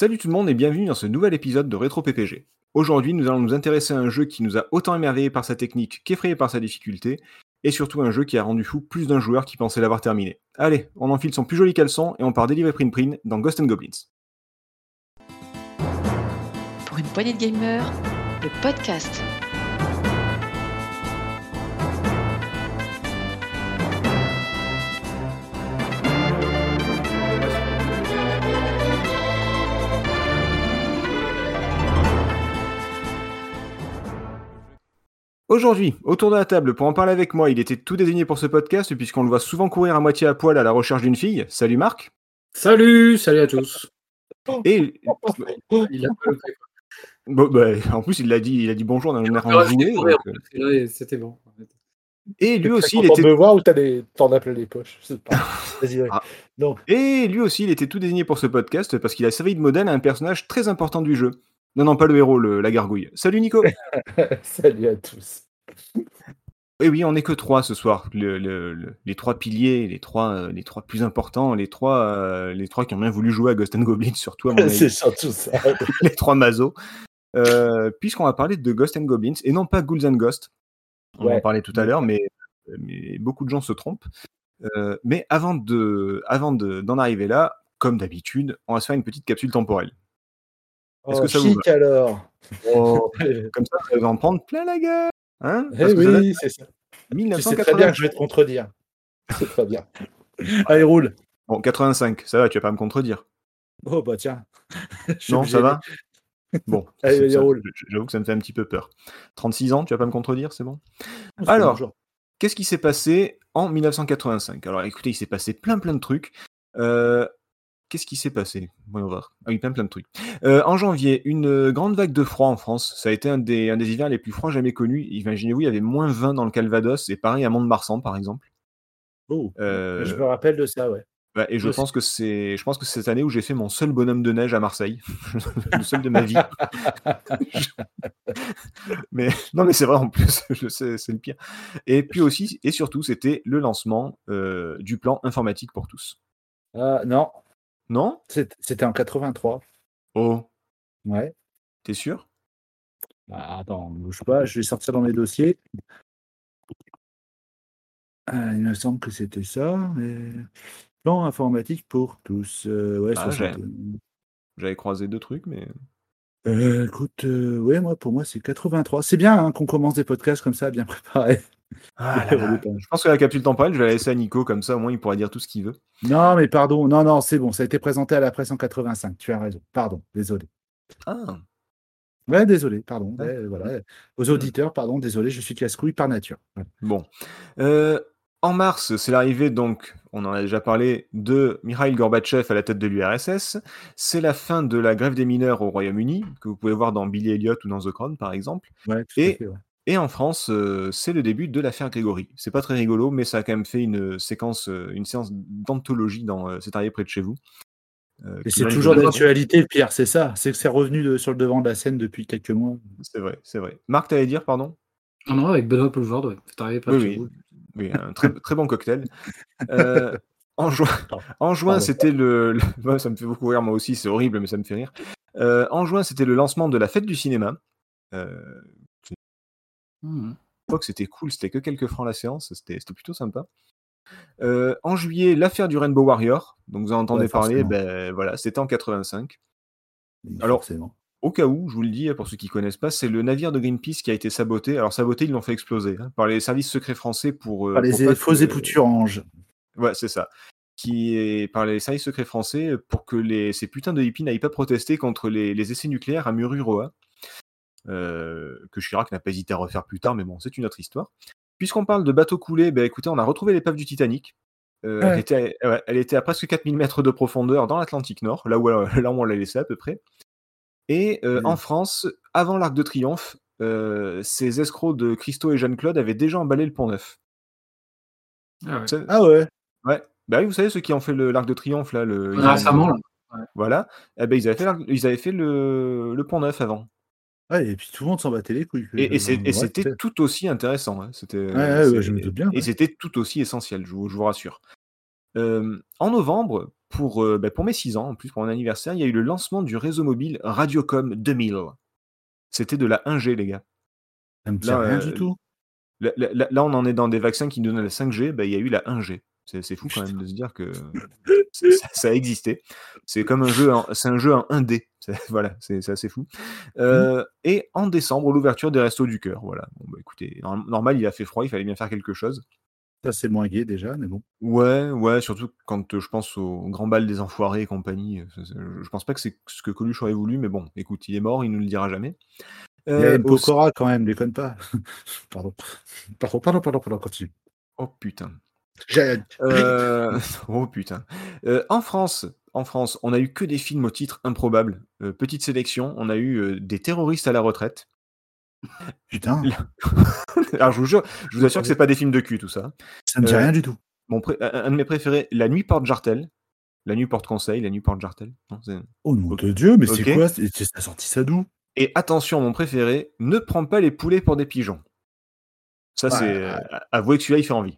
Salut tout le monde et bienvenue dans ce nouvel épisode de Rétro PPG. Aujourd'hui, nous allons nous intéresser à un jeu qui nous a autant émerveillé par sa technique qu'effrayé par sa difficulté, et surtout un jeu qui a rendu fou plus d'un joueur qui pensait l'avoir terminé. Allez, on enfile son plus joli caleçon et on part délivrer Print Print dans Ghost and Goblins. Pour une poignée de gamers, le podcast. Aujourd'hui, autour de la table, pour en parler avec moi, il était tout désigné pour ce podcast puisqu'on le voit souvent courir à moitié à poil à la recherche d'une fille. Salut Marc. Salut, salut à tous. Et Il a le bon, bah, en plus, il l'a dit, il a dit bonjour dans Alors, enjoué, c'était bon. Et lui aussi, il était me voir ou t'as des... t'en as plein les poches pas. Ah. Non. Et lui aussi, il était tout désigné pour ce podcast parce qu'il a servi de modèle à un personnage très important du jeu. Non, non, pas le héros, le- la gargouille. Salut Nico Salut à tous. Et oui, on n'est que trois ce soir. Le- le- le- les trois piliers, les trois, euh, les trois plus importants, les trois, euh, les trois qui ont bien voulu jouer à Ghost and Goblins, surtout à mon. C'est surtout ça. les trois mazos. Euh, Puisqu'on va parler de Ghost and Goblins et non pas Ghouls and Ghosts. On va en Ouais. parler tout à l'heure, mais, mais beaucoup de gens se trompent. Euh, mais avant de, avant de- d'en arriver là, comme d'habitude, on va se faire une petite capsule temporelle. Est-ce Oh, que ça vous chic alors. Eh, Comme ça, vous allez en prendre plein la gueule. Hein Eh oui, c'est ça. Tu sais 1980. très bien que je vais te contredire. C'est très bien. Allez, roule. Bon, 85, ça va, tu vas pas me contredire. Oh bah tiens. Non, ça va Bon, j'avoue que ça me fait un petit peu peur. 36 ans, tu vas pas me contredire, c'est bon? C'est Alors. Qu'est-ce qui s'est passé en 1985 Alors écoutez, il s'est passé plein plein de trucs. Euh, Qu'est-ce qui s'est passé? Voyons voir. Ah oui, plein plein de trucs. Euh, en janvier, une euh, grande vague de froid en France. Ça a été un des, un des hivers les plus froids jamais connus. Imaginez-vous, il y avait moins 20 dans le Calvados et pareil à Mont-de-Marsan par exemple. Oh, Euh, Je me rappelle de ça, ouais. ouais, et je aussi. pense que c'est, je pense que cette année où j'ai fait mon seul bonhomme de neige à Marseille, le seul de ma vie. mais non, mais c'est vrai en plus, je sais, c'est le pire. Et puis aussi et surtout, c'était le lancement euh, du plan informatique pour tous. Ah, non, Non? C'était en 83. Oh, Ouais. t'es sûr? Bah, attends, ne bouge pas, je vais sortir dans mes dossiers. Ah, il me semble que c'était ça. Mais... Plan informatique pour tous. euh, ouais, Ah, 60. J'avais croisé deux trucs, mais Euh, écoute, euh, ouais, moi, pour moi, c'est 83. C'est bien hein, qu'on commence des podcasts comme ça, bien préparés. Ah là là. je pense que la capsule temporelle, je vais la laisser à Nico comme ça, au moins il pourra dire tout ce qu'il veut. Non, mais pardon, non, non, c'est bon, ça a été présenté à la presse en 85. Tu as raison. Pardon, désolé. Ah, Ouais, désolé, pardon. Ouais. ouais, voilà. Aux auditeurs, pardon, désolé, je suis casse-couille par nature. Bon. Euh, en mars, c'est l'arrivée, donc, on en a déjà parlé, de Mikhail Gorbatchev à la tête de l'URSS. C'est la fin de la grève des mineurs au Royaume-Uni, que vous pouvez voir dans Billy Elliot ou dans The Crown, par exemple. Ouais, tout Et- à fait, ouais. Et en France, euh, c'est le début de l'affaire Grégory. C'est pas très rigolo, mais ça a quand même fait une séquence, euh, une séance d'anthologie dans euh, C'est arrivé près de chez vous. Euh, Et c'est toujours d'actualité, Pierre, c'est ça. C'est que c'est revenu de- sur le devant de la scène depuis quelques mois. C'est vrai, c'est vrai. Marc, t'allais dire, pardon? Non, non, avec Benoît Poulvord, ouais. C'est arrivé pas Oui, chez oui. vous. Oui, un très, très bon cocktail. Euh, en juin, en juin c'était le, Ça me fait beaucoup rire, moi aussi, c'est horrible, mais ça me fait rire. Euh, en juin, c'était le lancement de la fête du cinéma. Euh, Mhm. À l'époque, c'était cool, c'était que quelques francs la séance, c'était plutôt sympa. Euh, en juillet, l'affaire du Rainbow Warrior, donc vous en entendez Ouais, parler, ben voilà, c'était en 85. Alors, Forcément. Au cas où, je vous le dis, pour ceux qui connaissent pas, c'est le navire de Greenpeace qui a été saboté. Alors saboté, ils l'ont fait exploser hein, par les services secrets français pour. euh, Par les pour faux que-. Ouais, c'est ça. Qui est par les services secrets français pour que les, ces putains de hippies n'aillent pas protester contre les, les essais nucléaires à Mururoa. Euh, que Chirac n'a pas hésité à refaire plus tard, mais bon, c'est une autre histoire. Puisqu'on parle de bateaux coulés, ben écoutez, on a retrouvé l'épave du Titanic. Euh, Ouais. elle, était, à- ouais, elle était à presque 4000 mètres de profondeur dans l'Atlantique Nord, là où, là où on l'a laissé à peu près. Et euh, Mm. en France, avant l'Arc de Triomphe, euh, ces escrocs de Christo et Jeanne-Claude avaient déjà emballé le Pont Neuf. Ah ouais. Ah ouais. Ouais. Bah oui, vous savez, ceux qui ont fait l'Arc de Triomphe, là, le, Récemment, là. Voilà. Eh ben, ils avaient fait, ils avaient fait le, le Pont Neuf avant. Ouais, et puis tout le monde s'en battait les couilles. Et, Ouais, c'était tout aussi intéressant. hein. C'était, Ouais, ouais, c'est- ouais, je me doute bien. Et c'était tout aussi essentiel, je vous, je vous rassure. Euh, en novembre, pour, euh, bah, pour mes 6 ans, en plus pour mon anniversaire, il y a eu le lancement du réseau mobile Radiocom 2000. C'était de la 1G, les gars. Ça me dit rien euh, du tout. Là, là- là, on en est dans des vaccins qui nous donnent la 5G, bah, il y a eu la 1G. C'est fou quand même de se dire que ça, ça a existé. C'est comme un jeu, en- c'est un jeu en 1D. C'est- Voilà, c'est assez fou. Euh, Et en décembre, l'ouverture des Restos du Cœur. Voilà. Bon, bah, écoutez, norm- normal, il a fait froid, il fallait bien faire quelque chose. Ça, c'est moins gay déjà, mais bon. Ouais, ouais, surtout quand euh, je pense au grand bal des enfoirés et compagnie. euh, Je pense pas que c'est ce que Coluche aurait voulu, mais bon, écoute, il est mort, il nous le dira jamais. Il y a Euh, M. aussi- Pokora quand même, déconne pas. pardon. Pardon, pardon, pardon, pardon, continue. Oh putain. Euh, oh putain. Euh, en France, en France, on a eu que des films au titre improbable. Euh, petite sélection, on a eu euh, des terroristes à la retraite. Putain, Alors je vous jure, je vous assure que c'est pas des films de cul tout ça. ça me dit rien du tout. Mon pré- un de mes préférés, La Nuit porte Jartel. La Nuit porte Conseil, La Nuit porte Jartel. Non, Oh nom de Dieu, mais c'est quoi? Ça a sorti ça d'où? Et attention, mon préféré, ne prends pas les poulets pour des pigeons. Ça, Ouais, c'est. ouais. avouez que celui-là, il fait envie.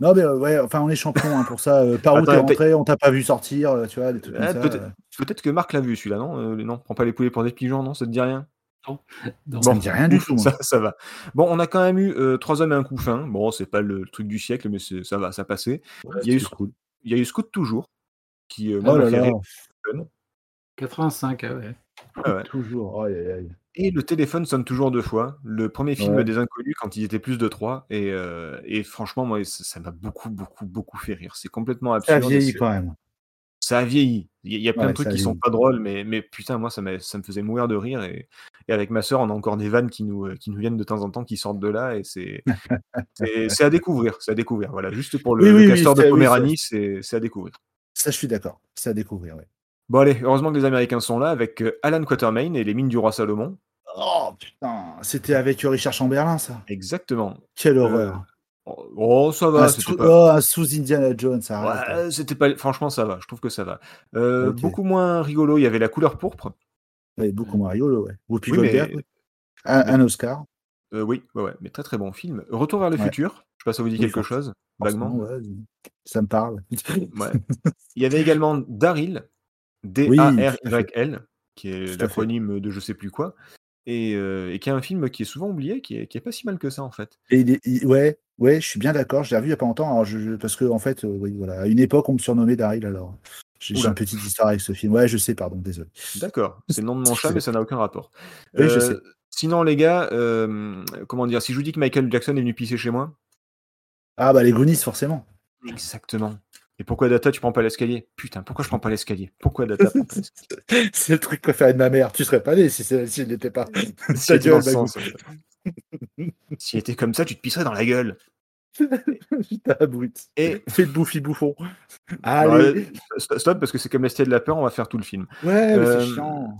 Non, mais euh, ouais, enfin, on est champion hein, pour ça. Euh, par où t'es rentré, on t'a pas vu sortir, euh, tu vois, des trucs Ah, comme ça. peut-être- euh. Peut-être que Marc l'a vu celui-là, non Euh, Non, prends pas les poulets pour des pigeons, non Ça te dit rien? Non. Ça me dit rien du tout, moi. Ça, ça va. Bon, on a quand même eu euh, trois hommes et un couffin. Bon, c'est pas le truc du siècle, mais c'est- ça va, ça passait. Ouais, il y a eu cool. Il y a eu Scout toujours, qui euh, moi, Oh m'a là fait là, rire. 85, ah ouais. Ah ouais. toujours. Aïe, aïe, aïe. Et le téléphone sonne toujours deux fois. Le premier film Ouais. des Inconnus quand ils étaient plus de trois. Et, euh, et franchement, moi, ça ça m'a beaucoup, beaucoup, beaucoup fait rire. C'est complètement Ça a absurde. vieilli c'est- quand même. Ça a vieilli. Il y a- il y a plein Ouais, de trucs ça qui sont pas drôles, mais, mais putain, moi, ça, ça me faisait mourir de rire. Et, et avec ma soeur, on a encore des vannes qui nous, euh, qui nous viennent de temps en temps, qui sortent de là. Et c'est à découvrir. C'est à découvrir. Voilà, juste pour le, Oui, le oui, oui, castor de oui, Poméranie, c'est à découvrir. Ça, je suis d'accord. C'est à découvrir, ouais. Bon, allez, heureusement que les Américains sont là avec euh, Alan Quatermain et les mines du roi Salomon. Oh putain, c'était avec euh, Richard Chamberlain, ça. Exactement. Quelle Euh, horreur. oh, oh, ça va, un, sous, pas. oh, un sous Indiana Jones, ça. Ouais, c'était pas. Franchement, ça va. Je trouve que ça va. Euh. Beaucoup moins rigolo. Il y avait la couleur pourpre. Ouais, beaucoup moins rigolo, ouais. Whoopi Oui, mais- Goldberg, un, un Oscar. Euh, oui, ouais, ouais, mais très très bon film. Retour vers le Ouais. futur. Je sais pas si ça vous dit Oui, quelque chose, vaguement. Ouais, ça me parle. Ouais. Il y avait également Daryl, D-A-R-Y-L, qui est l'acronyme de je sais plus quoi, et, euh, et qui est un film qui est souvent oublié, qui est, qui est pas si mal que ça en fait. Et il est- il- ouais, ouais, je suis bien d'accord. Je l'ai revu il y a pas longtemps. Alors je, je- parce que en fait, euh, oui, voilà, à une époque, on me surnommait Daryl. Alors, j'ai une petite histoire avec ce film. Ouais, je sais, pardon, désolé. D'accord, c'est le nom de mon chat, mais ça n'a aucun rapport. Oui, je sais. Sinon, les gars, comment dire, si je vous dis que Michael Jackson est venu pisser chez moi Ah bah les Goonies, forcément. Exactement. Et pourquoi Data, tu prends pas l'escalier? Putain, pourquoi je prends pas l'escalier? Pourquoi Data prend pas l'escalier? C'est le truc préféré de ma mère. Tu serais pas né si c'est- s'il n'était pas. Si Ta était gueule, sens, était comme ça, tu te pisserais dans la gueule. Putain, brute. Et Fais le bouffi bouffon. Allez. st- stop, parce que c'est comme l'Estia de la peur, on va faire tout le film. Ouais, mais Euh, c'est chiant.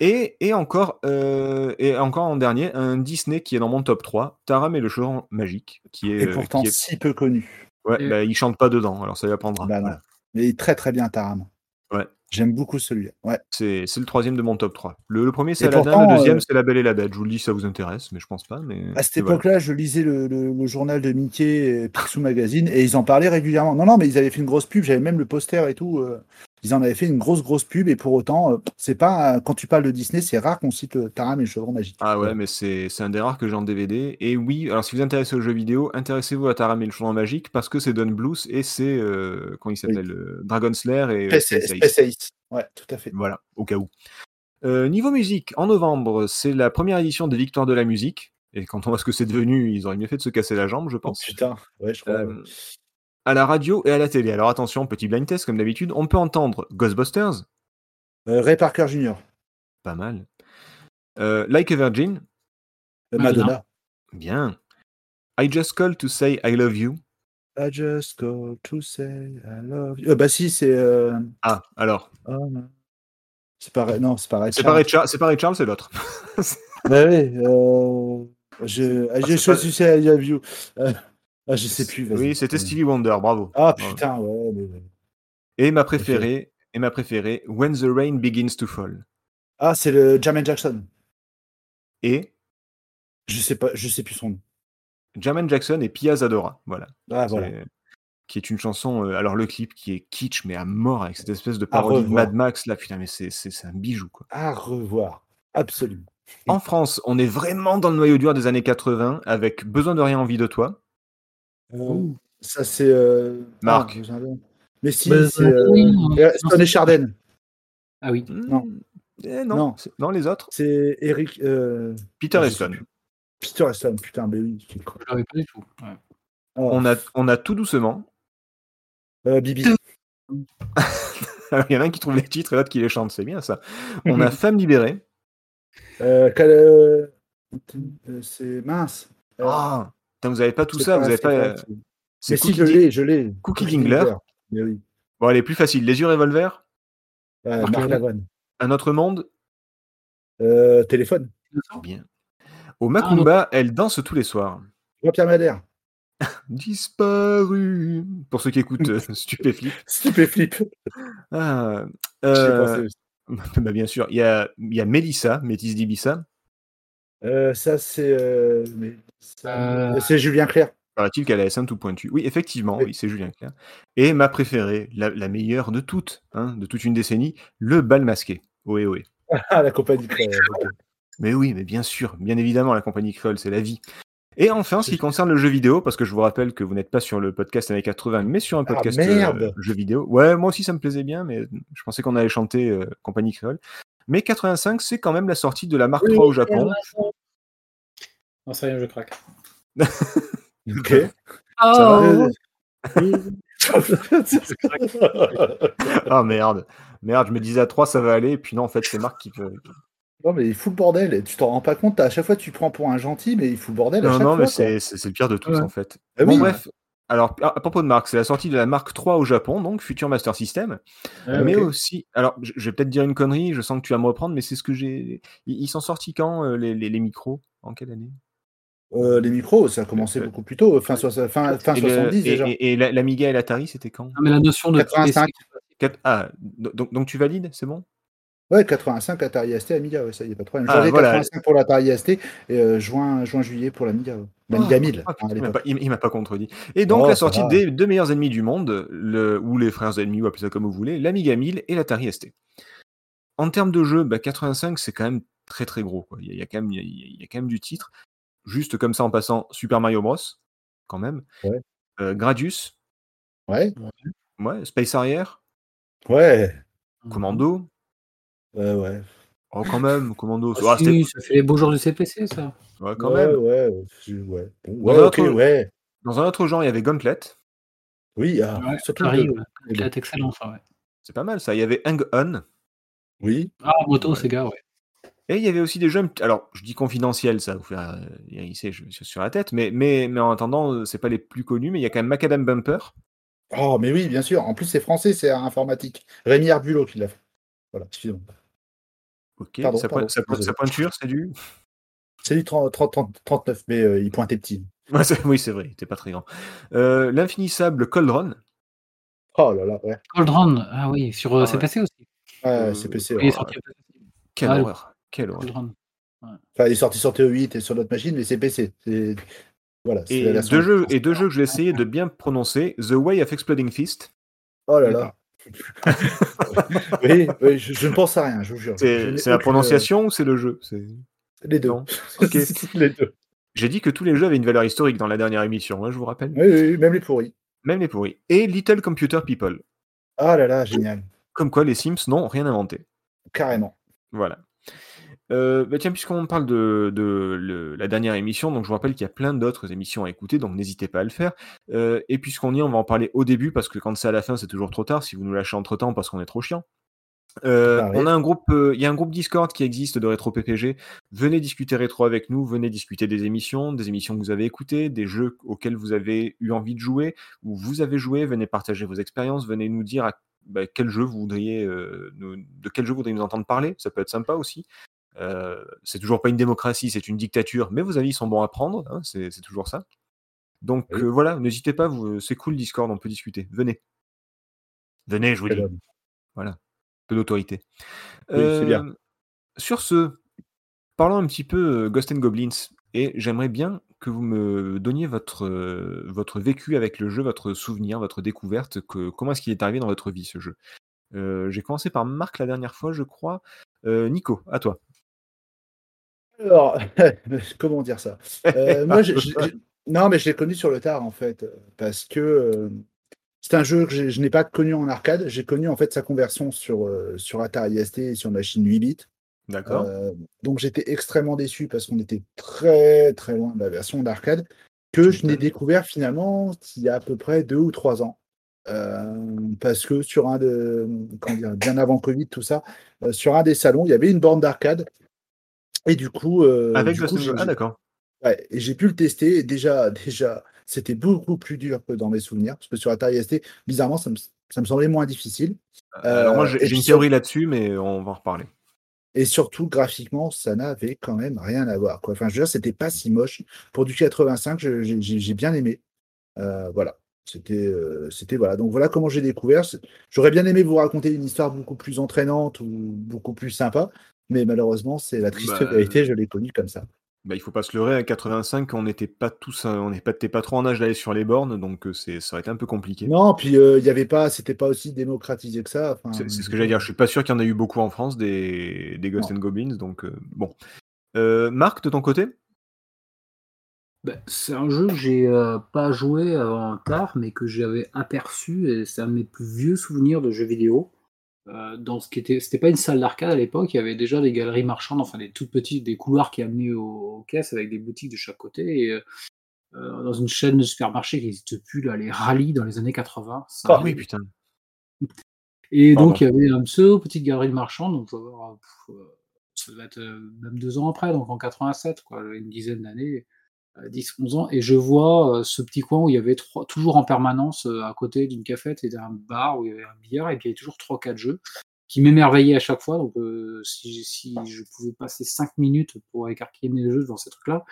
Et, et encore, euh, et encore en dernier, un Disney qui est dans mon top 3, Taram et le chaudron magique, qui est. Et pourtant, qui est- si peu connu. Ouais, bah, il chante pas dedans, alors ça lui apprendra. Bah non. Mais il est très très bien, Taram. Ouais. J'aime beaucoup celui-là. Ouais. C'est c'est le troisième de mon top 3. Le, le premier, c'est Aladdin, le deuxième, euh, c'est La Belle et la Bête. Je vous le dis, ça vous intéresse, mais je pense pas. Mais, À cette voilà. époque-là, je lisais le, le- le journal de Mickey, Picsou Magazine, et ils en parlaient régulièrement. Non, non, mais ils avaient fait une grosse pub, j'avais même le poster et tout. euh, ils en avaient fait une grosse, grosse pub, et pour autant, euh, c'est pas. euh, quand tu parles de Disney, c'est rare qu'on cite le Taram et le chaudron magique. Ah ouais, mais c'est un des rares que j'ai en DVD. Et oui, alors si vous intéressez aux jeux vidéo, intéressez-vous à Taram et le chaudron magique parce que c'est Don Bluth et c'est. Euh, comment il s'appelle euh, Dragon Slayer et. euh, Space, Space Ace. Ouais, tout à fait. Voilà, au cas où. Euh, niveau musique, en novembre, c'est la première édition des Victoires de la musique. Et quand on voit ce que c'est devenu, ils auraient mieux fait de se casser la jambe, je Oh, pense. putain, ouais, je crois. Euh. À la radio et à la télé. Alors attention, petit blind test comme d'habitude. On peut entendre Ghostbusters, Euh, Ray Parker Jr., pas mal. Euh, like a Virgin, euh, Madonna. Madonna. bien. I just called to say I love you. I just go to say I love you. Euh, bah si, c'est. Ah, alors. oh, c'est pareil. Non, c'est pareil. C'est pas, Ray Charles, c'est Charles, c'est l'autre. Bah oui, Ah, suis sais, I love you. Ah, je sais plus. Oui, c'était Stevie Wonder, bravo. Ah putain, ouais. mais- Et ma préférée, et ma préférée, When the Rain Begins to Fall. Ah, c'est le Jermaine Jackson. Et Je sais pas, je sais plus son nom. Jermaine Jackson et Pia Zadora. Voilà. Ah voilà. Qui est une chanson. euh, alors le clip qui est kitsch mais à mort avec cette espèce de parodie de. Mad Max là, putain mais c'est un bijou quoi. À revoir. Absolument. En France, on est vraiment dans le noyau dur des années 80 avec Besoin de rien, envie de toi. Ça, c'est. euh, Marc. ah, un nom. Mais si, Bah, c'est. euh, oui, euh, non, Stone et Chardin. Ah oui. Non. Hmm, eh non, Non. c'est- non, les autres. C'est Eric. euh, Peter Eston. Peter Eston, putain, mais oui. Je l'avais pas du tout. ouais. Oh, On a, on a tout doucement. euh, Bibi. Il y en a un qui trouve les titres et l'autre qui les chante, c'est bien ça. On a Femme libérée. Euh, euh, euh, c'est mince. Euh, Ah, vous avez pas tout ça, vous avez c'est pas. euh, c'est- si, Cookie je l'ai, je l'ai. Cookie Dingler. Oui. Bon, allez, plus facile. Les yeux revolver. Euh. Un autre monde. Euh, téléphone. Bien. Au Macumba, elle danse tous les soirs. Jean-Pierre Madère. Disparu. Pour ceux qui écoutent euh, Stupéflip. Stupéflip. Ah, euh, bah, bien sûr, il y a, il y a Mélissa, Métis d'Ibissa. Euh, ça, c'est. euh, Euh. Julien Clerc. Paraît-il qu'elle a la scène tout pointu. Oui, effectivement, Oui. oui, c'est Julien Clerc. Et ma préférée, la, la meilleure de toutes, hein, de toute une décennie, le bal masqué. Ohé, ohé. Ah, la compagnie créole. Mais oui, mais bien sûr, bien évidemment, la compagnie créole, c'est la vie. Et enfin, ce qui concerne le jeu vidéo, parce que je vous rappelle que vous n'êtes pas sur le podcast années 80, mais sur un Ah, podcast merde. euh, jeu vidéo. Ouais, moi aussi ça me plaisait bien, mais je pensais qu'on allait chanter euh, compagnie créole. Mais 85, c'est quand même la sortie de la Mark III au Japon. Non, ça y est, je craque. Ok. Oh, Ah merde, merde, je me disais à 3 ça va aller, et puis non, en fait, c'est Marc qui peut. non, mais il fout le bordel. Tu t'en rends pas compte. À chaque fois, tu prends pour un gentil, mais il fout le bordel à Non, chaque non, fois. mais c'est c'est- c'est le pire de tous Ouais. en fait. Ah bon, oui. bref. Alors, à, à propos de Marc, c'est la sortie de la Mark III au Japon, donc Future Master System. Ah, mais aussi, alors je, je vais peut-être dire une connerie, je sens que tu vas me reprendre, mais c'est ce que j'ai. Ils, sont sortis quand euh, les, les- les micros? En quelle année? Euh, les micros, ça a commencé Euh, beaucoup plus tôt. Fin, fin, fin Et le- 70 et, déjà. et- et la- l'Amiga et l'Atari, c'était quand? Ah, mais la notion de 85. Quatre- Ah, donc, donc tu valides, c'est bon? Ouais, 85 Atari ST, Amiga, ouais, ça y est, pas de problème. Ah, Janvier voilà. 85 pour l'Atari ST et euh, juin, juin, juillet pour l'Amiga. ouais. L'Amiga Ah, 1000. ah, hein, il m'a pas- contredit. Et donc Oh, la sortie des deux meilleurs ennemis du monde, le, ou les frères ennemis, ou appelez ça comme vous voulez, l'Amiga 1000 et l'Atari ST. En termes de jeu, bah, 85, c'est quand même très très gros. quoi. Il, y a, il y a quand même, il, y a, il y a quand même du titre. Juste comme ça en passant Super Mario Bros. quand même. Ouais. Euh, Gradius, Ouais, ouais, Space Harrier, ouais, Commando. ouais, ouais. Oh, quand même, Commando. Ah, Ah, c'était- si, ça fait les beaux jours du CPC, ça. ouais, quand ouais, même. ouais, ouais, c'est- ouais. Dans un ok, autre- ouais. Dans un autre genre, il y avait Gauntlet. Oui, ah, Ouais, surtout ça le- arrive. le- C'est excellent, ça, ouais. C'est pas mal ça. Il y avait Hang On. Oui, Ah, moto, Ouais. Sega, ouais. Et il y avait aussi des jeux, alors je dis confidentiels, ça vous faire euh, hérisser je- sur sur la tête, mais, mais, mais en attendant, euh, c'est pas les plus connus, mais il y a quand même Macadam Bumper. Oh, mais oui, bien sûr. En plus, c'est français, c'est informatique. Rémi Herbulot qui l'a fait. Voilà, excusez-moi. Ok, Pardon, sa, pardon, pointure, c'est du? C'est du 30, 30, 30, 39, mais euh, il pointait petit. Ouais, oui, c'est vrai, il était pas très grand. Euh, L'infinissable Coldron. Oh là là, ouais. Cold Run, ah oui, sur euh, Ah ouais. CPC aussi. Ouais, Euh, c'est PC. Il ouais. est sorti au PC. Quelle Ah, horreur. Quelle horreur. Enfin, il est sorti sur TE8 et sur notre machine, mais c'est PC. Voilà, Et la deux, jeux, et deux jeux que je vais essayer de bien prononcer The Way of Exploding Fist. Oh là là. oui, oui, je, je ne pense à rien, je vous jure. C'est la aucune, prononciation ou c'est le jeu? C'est- euh, Les deux. Non. Ok. les deux. J'ai dit que tous les jeux avaient une valeur historique dans la dernière émission, hein, je vous rappelle. Oui, oui, oui, même les pourris. Même les pourris. Et Little Computer People. Ah là là, génial. Comme quoi les Sims n'ont rien inventé. Carrément. Voilà. Euh, bah tiens, puisqu'on parle de, de le- la dernière émission, donc je vous rappelle qu'il y a plein d'autres émissions à écouter, donc n'hésitez pas à le faire. Euh, et puisqu'on y est, on va en parler au début, parce que quand c'est à la fin, c'est toujours trop tard, si vous nous lâchez entre temps, parce qu'on est trop chiant. Euh, arrive. on a un groupe, euh, il y a un groupe Discord qui existe de rétro PPG. Venez discuter rétro avec nous, venez discuter des émissions, des émissions que vous avez écoutées, des jeux auxquels vous avez eu envie de jouer, ou vous avez joué. Venez partager vos expériences, venez nous dire à bah, quel jeu vous voudriez, euh, nous- de quel jeu vous voudriez nous entendre parler. Ça peut être sympa aussi. Euh, c'est toujours pas une démocratie, c'est une dictature, mais vos avis sont bons à prendre, hein, c'est toujours ça. Donc Oui. euh, voilà, n'hésitez pas, vous- c'est cool Discord, on peut discuter. Venez. Venez, je vous dis. Voilà. Peu d'autorité. Oui, c'est bien. Euh, Sur ce, parlons un petit peu euh, Ghost and Goblins. Et j'aimerais bien que vous me donniez votre, euh, votre vécu avec le jeu, votre souvenir, votre découverte, que, comment est-ce qu'il est arrivé dans votre vie ce jeu? Euh, J'ai commencé par Marc la dernière fois, je crois. Euh, Nico, à toi. Alors, comment dire ça? Euh, Moi, je- je- je- non, mais je l'ai connu sur le tard en fait, parce que euh, c'est un jeu que je n'ai pas connu en arcade. J'ai connu en fait sa conversion sur, euh, sur Atari ST et sur machine 8 bits. D'accord. Donc j'étais extrêmement déçu parce qu'on était très très loin de la version d'arcade que je n'ai découvert finalement il y a à peu près deux ou trois ans. Parce que sur un de comment dire, bien avant Covid, tout ça, sur un des salons, il y avait une borne d'arcade. Et du coup, euh, avec du coup. Ah, d'accord. Ouais, et j'ai pu le tester. Et déjà, déjà, c'était beaucoup plus dur que dans mes souvenirs. Parce que sur Atari ST, bizarrement, ça me, ça me semblait moins difficile. Alors, moi, Euh, j'ai puis une théorie là-dessus, mais on va en reparler. Et surtout, graphiquement, ça n'avait quand même rien à voir. Quoi. Enfin, je veux dire, c'était pas si moche. Pour du 85, je- j'ai bien aimé. Euh, voilà. C'était, euh, c'était voilà. Donc voilà comment j'ai découvert. J'aurais bien aimé vous raconter une histoire beaucoup plus entraînante ou beaucoup plus sympa, mais malheureusement, c'est la triste Bah, vérité. Je l'ai connue comme ça. Bah, il faut pas se leurrer, à 85, on n'était pas tous, euh, on n'était pas trop en âge d'aller sur les bornes, donc euh, c'est, ça aurait été un peu compliqué. Non, puis euh, il y avait pas, c'était pas aussi démocratisé que ça. Enfin, C'est c'est ce que j'allais dire. Je suis pas sûr qu'il y en a eu beaucoup en France des, des Ghost Non. and Goblins, donc euh, bon. Euh, Marc, de ton côté? Bah, c'est un jeu que j'ai euh, pas joué avant tard, mais que j'avais aperçu, et c'est un de mes plus vieux souvenirs de jeux vidéo. Euh, dans ce qui était, c'était pas une salle d'arcade à l'époque, il y avait déjà des galeries marchandes, enfin des toutes petites, des couloirs qui amenaient aux, aux caisses avec des boutiques de chaque côté. Et, euh, dans une chaîne de supermarchés qui n'existe plus, là, les rallyes dans les années 80. ça Ah oui, putain. Et Pardon. donc, il y avait un pseudo petite galerie de marchands, donc ça euh, ça doit être même deux ans après, donc en 87, quoi, une dizaine d'années, euh, 10, 11 ans, et je vois euh, ce petit coin où il y avait trois, toujours en permanence, euh, à côté d'une cafette et d'un bar où il y avait un billard, et puis il y avait toujours trois, quatre jeux qui m'émerveillaient à chaque fois. Donc, euh, si, si je pouvais passer cinq minutes pour écarquiller mes jeux dans ces trucs-là,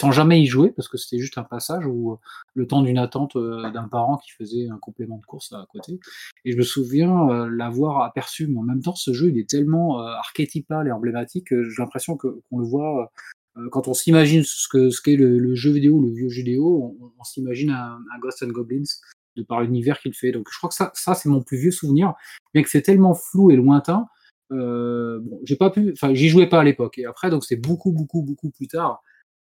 sans jamais y jouer, parce que c'était juste un passage où euh, le temps d'une attente d'un parent qui faisait un complément de course à côté. Et je me souviens euh, l'avoir aperçu, mais en même temps, ce jeu, il est tellement euh, archétypal et emblématique que j'ai l'impression qu'on le voit quand on s'imagine ce que ce qu'est le, le jeu vidéo, le vieux jeu vidéo, on, on s'imagine un, un Ghost and Goblins de par l'univers qu'il fait. Donc je crois que ça, ça c'est mon plus vieux souvenir, bien que c'est tellement flou et lointain. Euh, bon, j'ai pas pu, enfin, j'y jouais pas à l'époque. Et après, donc c'est beaucoup, beaucoup, beaucoup plus tard,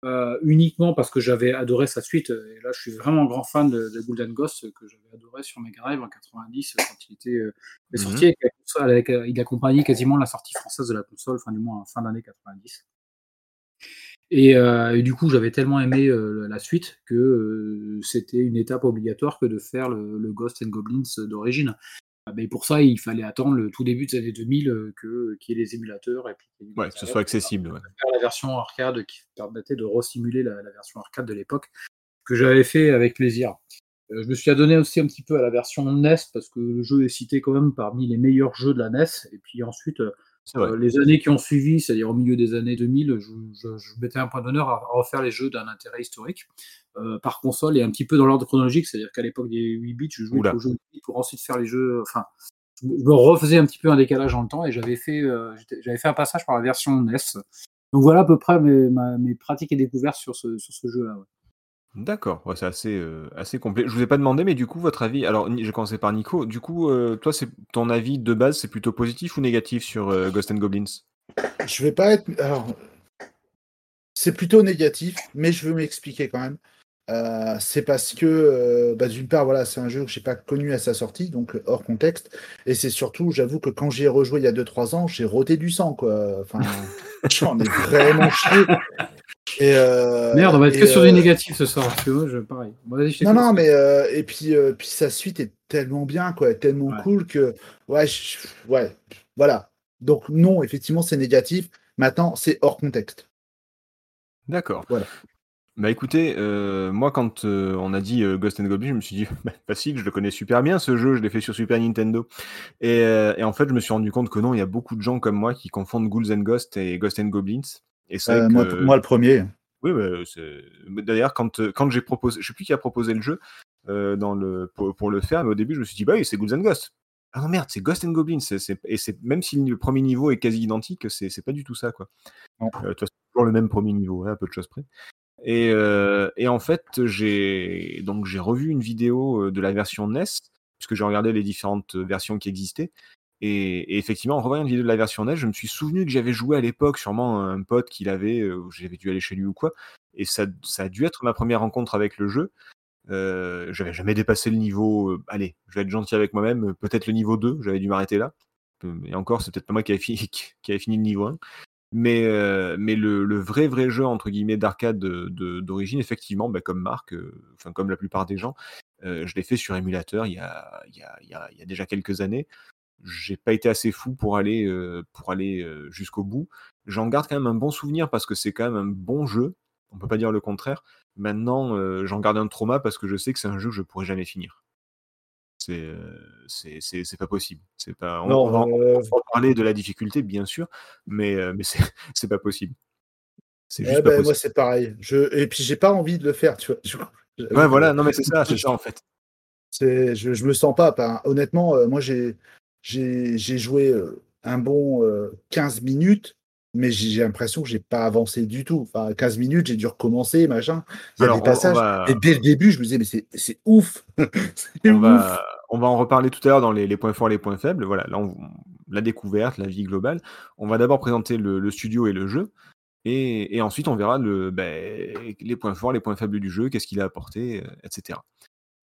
euh, uniquement parce que j'avais adoré sa suite. Et là, je suis vraiment grand fan de, de Golden Ghost que j'avais adoré sur Mega Drive en 90 quand il était euh, Mhm. sorti avec la console, avec, euh, il accompagnait quasiment la sortie française de la console, enfin du moins fin d'année 90. Et, euh, et du coup, j'avais tellement aimé euh, la suite que euh, c'était une étape obligatoire que de faire le, le Ghost and Goblins d'origine. Ah, Mais pour ça, il fallait attendre le tout début des années 2000 euh, que qu'il y ait les émulateurs et puis Ouais, que ce soit accessible. ouais. la version arcade qui permettait de resimuler la, la version arcade de l'époque que j'avais fait avec plaisir. Je me suis adonné aussi un petit peu à la version NES parce que le jeu est cité quand même parmi les meilleurs jeux de la NES. Et puis ensuite, euh, les années qui ont suivi, c'est-à-dire au milieu des années 2000, je, je- je mettais un point d'honneur à, refaire les jeux d'un intérêt historique euh, par console et un petit peu dans l'ordre chronologique, c'est-à-dire qu'à l'époque des 8 bits, je jouais Oula. aux jeux 8 bits pour ensuite faire les jeux. Enfin, je me refaisais un petit peu un décalage dans le temps et j'avais fait, euh, j'avais fait un passage par la version NES. Donc voilà à peu près mes, ma- mes pratiques et découvertes sur ce, sur ce jeu-là. ouais. D'accord, c'est assez, euh, assez complet. Je vous ai pas demandé, mais du coup, votre avis. Alors, Ni- j'ai commencé par Nico. Du coup, euh, toi, c'est ton avis de base, c'est plutôt positif ou négatif sur euh, Ghost and Goblins? Je vais pas être. Alors, c'est plutôt négatif, mais je veux m'expliquer quand même. Euh, c'est parce que, bah, d'une part, voilà, c'est un jeu que j'ai pas connu à sa sortie, donc hors contexte. Et c'est surtout, j'avoue que quand j'y ai rejoué il y a 2-3 ans, j'ai roté du sang, quoi. Enfin, j'en ai vraiment chié. Et, euh, Merde, on va être que sur euh, du négatif ce soir. Parce que moi, je, pareil. Bon, vas-y, je Non, non, mais euh, et puis, euh, puis sa suite est tellement bien, quoi, tellement Ouais. cool que ouais, je- ouais, voilà. Donc non, effectivement, c'est négatif. Maintenant, c'est hors contexte. D'accord. Voilà. Bah écoutez, euh, moi quand euh, on a dit euh, Ghost and Goblins, je me suis dit bah, facile, je le connais super bien ce jeu, je l'ai fait sur Super Nintendo. Et, euh, et en fait, je me suis rendu compte que non, il y a beaucoup de gens comme moi qui confondent Ghouls and Ghosts et Ghost and Goblins. Et Euh, que- moi, moi, le premier. Oui, mais d'ailleurs, quand, euh, quand j'ai proposé, je sais plus qui a proposé le jeu euh, dans le, pour, pour le faire, mais au début, je me suis dit, bah oui, c'est Ghouls and Ghosts. Ah non, merde, c'est Ghost and Goblins. et c'est, même si le premier niveau est quasi identique, c'est, pas du tout ça, quoi. Euh, toute façon, toujours le même premier niveau, hein, à peu de choses près. Et, euh, et en fait, j'ai donc j'ai revu une vidéo euh, de la version NES, puisque j'ai regardé les différentes versions qui existaient. Et, effectivement, en revoyant une vidéo de la version NES, je me suis souvenu que j'avais joué à l'époque, sûrement un pote qui l'avait, euh, j'avais dû aller chez lui ou quoi. Et ça, ça a dû être ma première rencontre avec le jeu. Euh, j'avais jamais dépassé le niveau. euh, allez, je vais être gentil avec moi-même. euh, Peut-être le niveau 2, j'avais dû m'arrêter là. Et encore, c'est peut-être pas moi qui avais fini, avait fini le niveau 1. Mais, mais le, vrai, vrai jeu, entre guillemets, d'arcade de- de- d'origine, effectivement, bah, comme Marc, enfin, comme la plupart des gens, je l'ai fait sur émulateur il y a, il y a, il y a déjà quelques années. J'ai pas été assez fou pour aller, euh, pour aller euh, jusqu'au bout. J'en garde quand même un bon souvenir parce que c'est quand même un bon jeu. On peut pas dire le contraire. Maintenant, euh, j'en garde un trauma parce que je sais que c'est un jeu que je pourrais jamais finir. C'est pas possible. C'est pas. On, Non, on va, on va en parler de la difficulté, bien sûr, mais mais c'est pas possible. C'est juste ouais, pas ben, moi, possible. c'est pareil. Je... Et puis, j'ai pas envie de le faire, tu vois. Je- Ouais, voilà. Non, mais c'est ça, c'est ça en fait. Je, je me sens pas. Honnêtement, euh, moi, j'ai, j'ai, joué euh, un bon euh, 15 minutes, mais j'ai l'impression que j'ai pas avancé du tout. Enfin, 15 minutes, j'ai dû recommencer, machin. Il y a Alors, des passages. va- Et dès le début, je me disais, mais c'est, ouf. On ouf. va, on va en reparler tout à l'heure dans les, les points forts et les points faibles. Voilà, là, on- la découverte, la vie globale. On va d'abord présenter le, le studio et le jeu. Et, et ensuite, on verra le, ben, les points forts, les points faibles du jeu, qu'est-ce qu'il a apporté, euh, etc.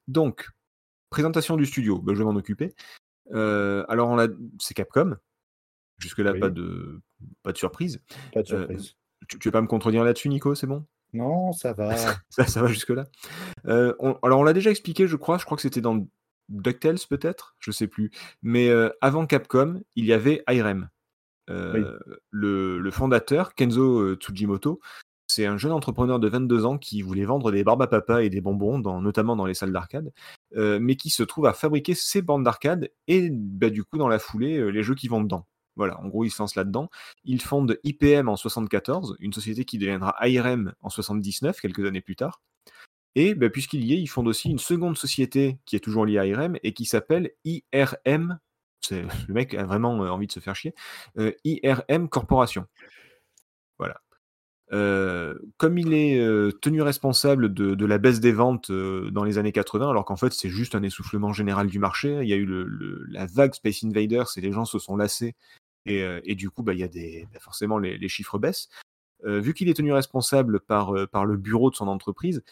Donc, présentation du studio, ben, je vais m'en occuper. Euh, alors, on a, c'est Capcom. Jusque-là, Oui. pas, de, pas de surprise. Pas de Euh, surprise. Tu, tu veux pas me contredire là-dessus, Nico C'est bon? Non, ça va. ça, ça va jusque-là. Euh, on- alors, on l'a déjà expliqué, je crois. Je crois que c'était dans DuckTales, peut-être? Je sais plus. Mais avant Capcom, il y avait IREM. Euh, le, le fondateur, Kenzo Tsujimoto, c'est un jeune entrepreneur de 22 ans qui voulait vendre des barbes et des bonbons, notamment dans les salles d'arcade, euh, mais qui se trouve à fabriquer ses bandes d'arcade et bah, du coup, dans la foulée, euh, les jeux qui vont dedans. Voilà, en gros, il se lance là-dedans. Il fonde IPM en 74, une société qui deviendra IRM en 79, quelques années plus tard. Et bah, puisqu'il y est, il fonde aussi une seconde société qui est toujours liée à IRM et qui s'appelle IRM. Le mec a vraiment euh, envie de se faire chier. IRM Corporation. Euh, comme il est euh, tenu responsable de, de la baisse des ventes euh, dans les années 80, alors qu'en fait c'est juste un essoufflement général du marché, il y a eu le- le- la vague Space Invaders et les gens se sont lassés et, euh, et du coup bah, il y a des, bah, forcément les, chiffres baissent. Euh, vu qu'il est tenu responsable par, par le bureau de son entreprise,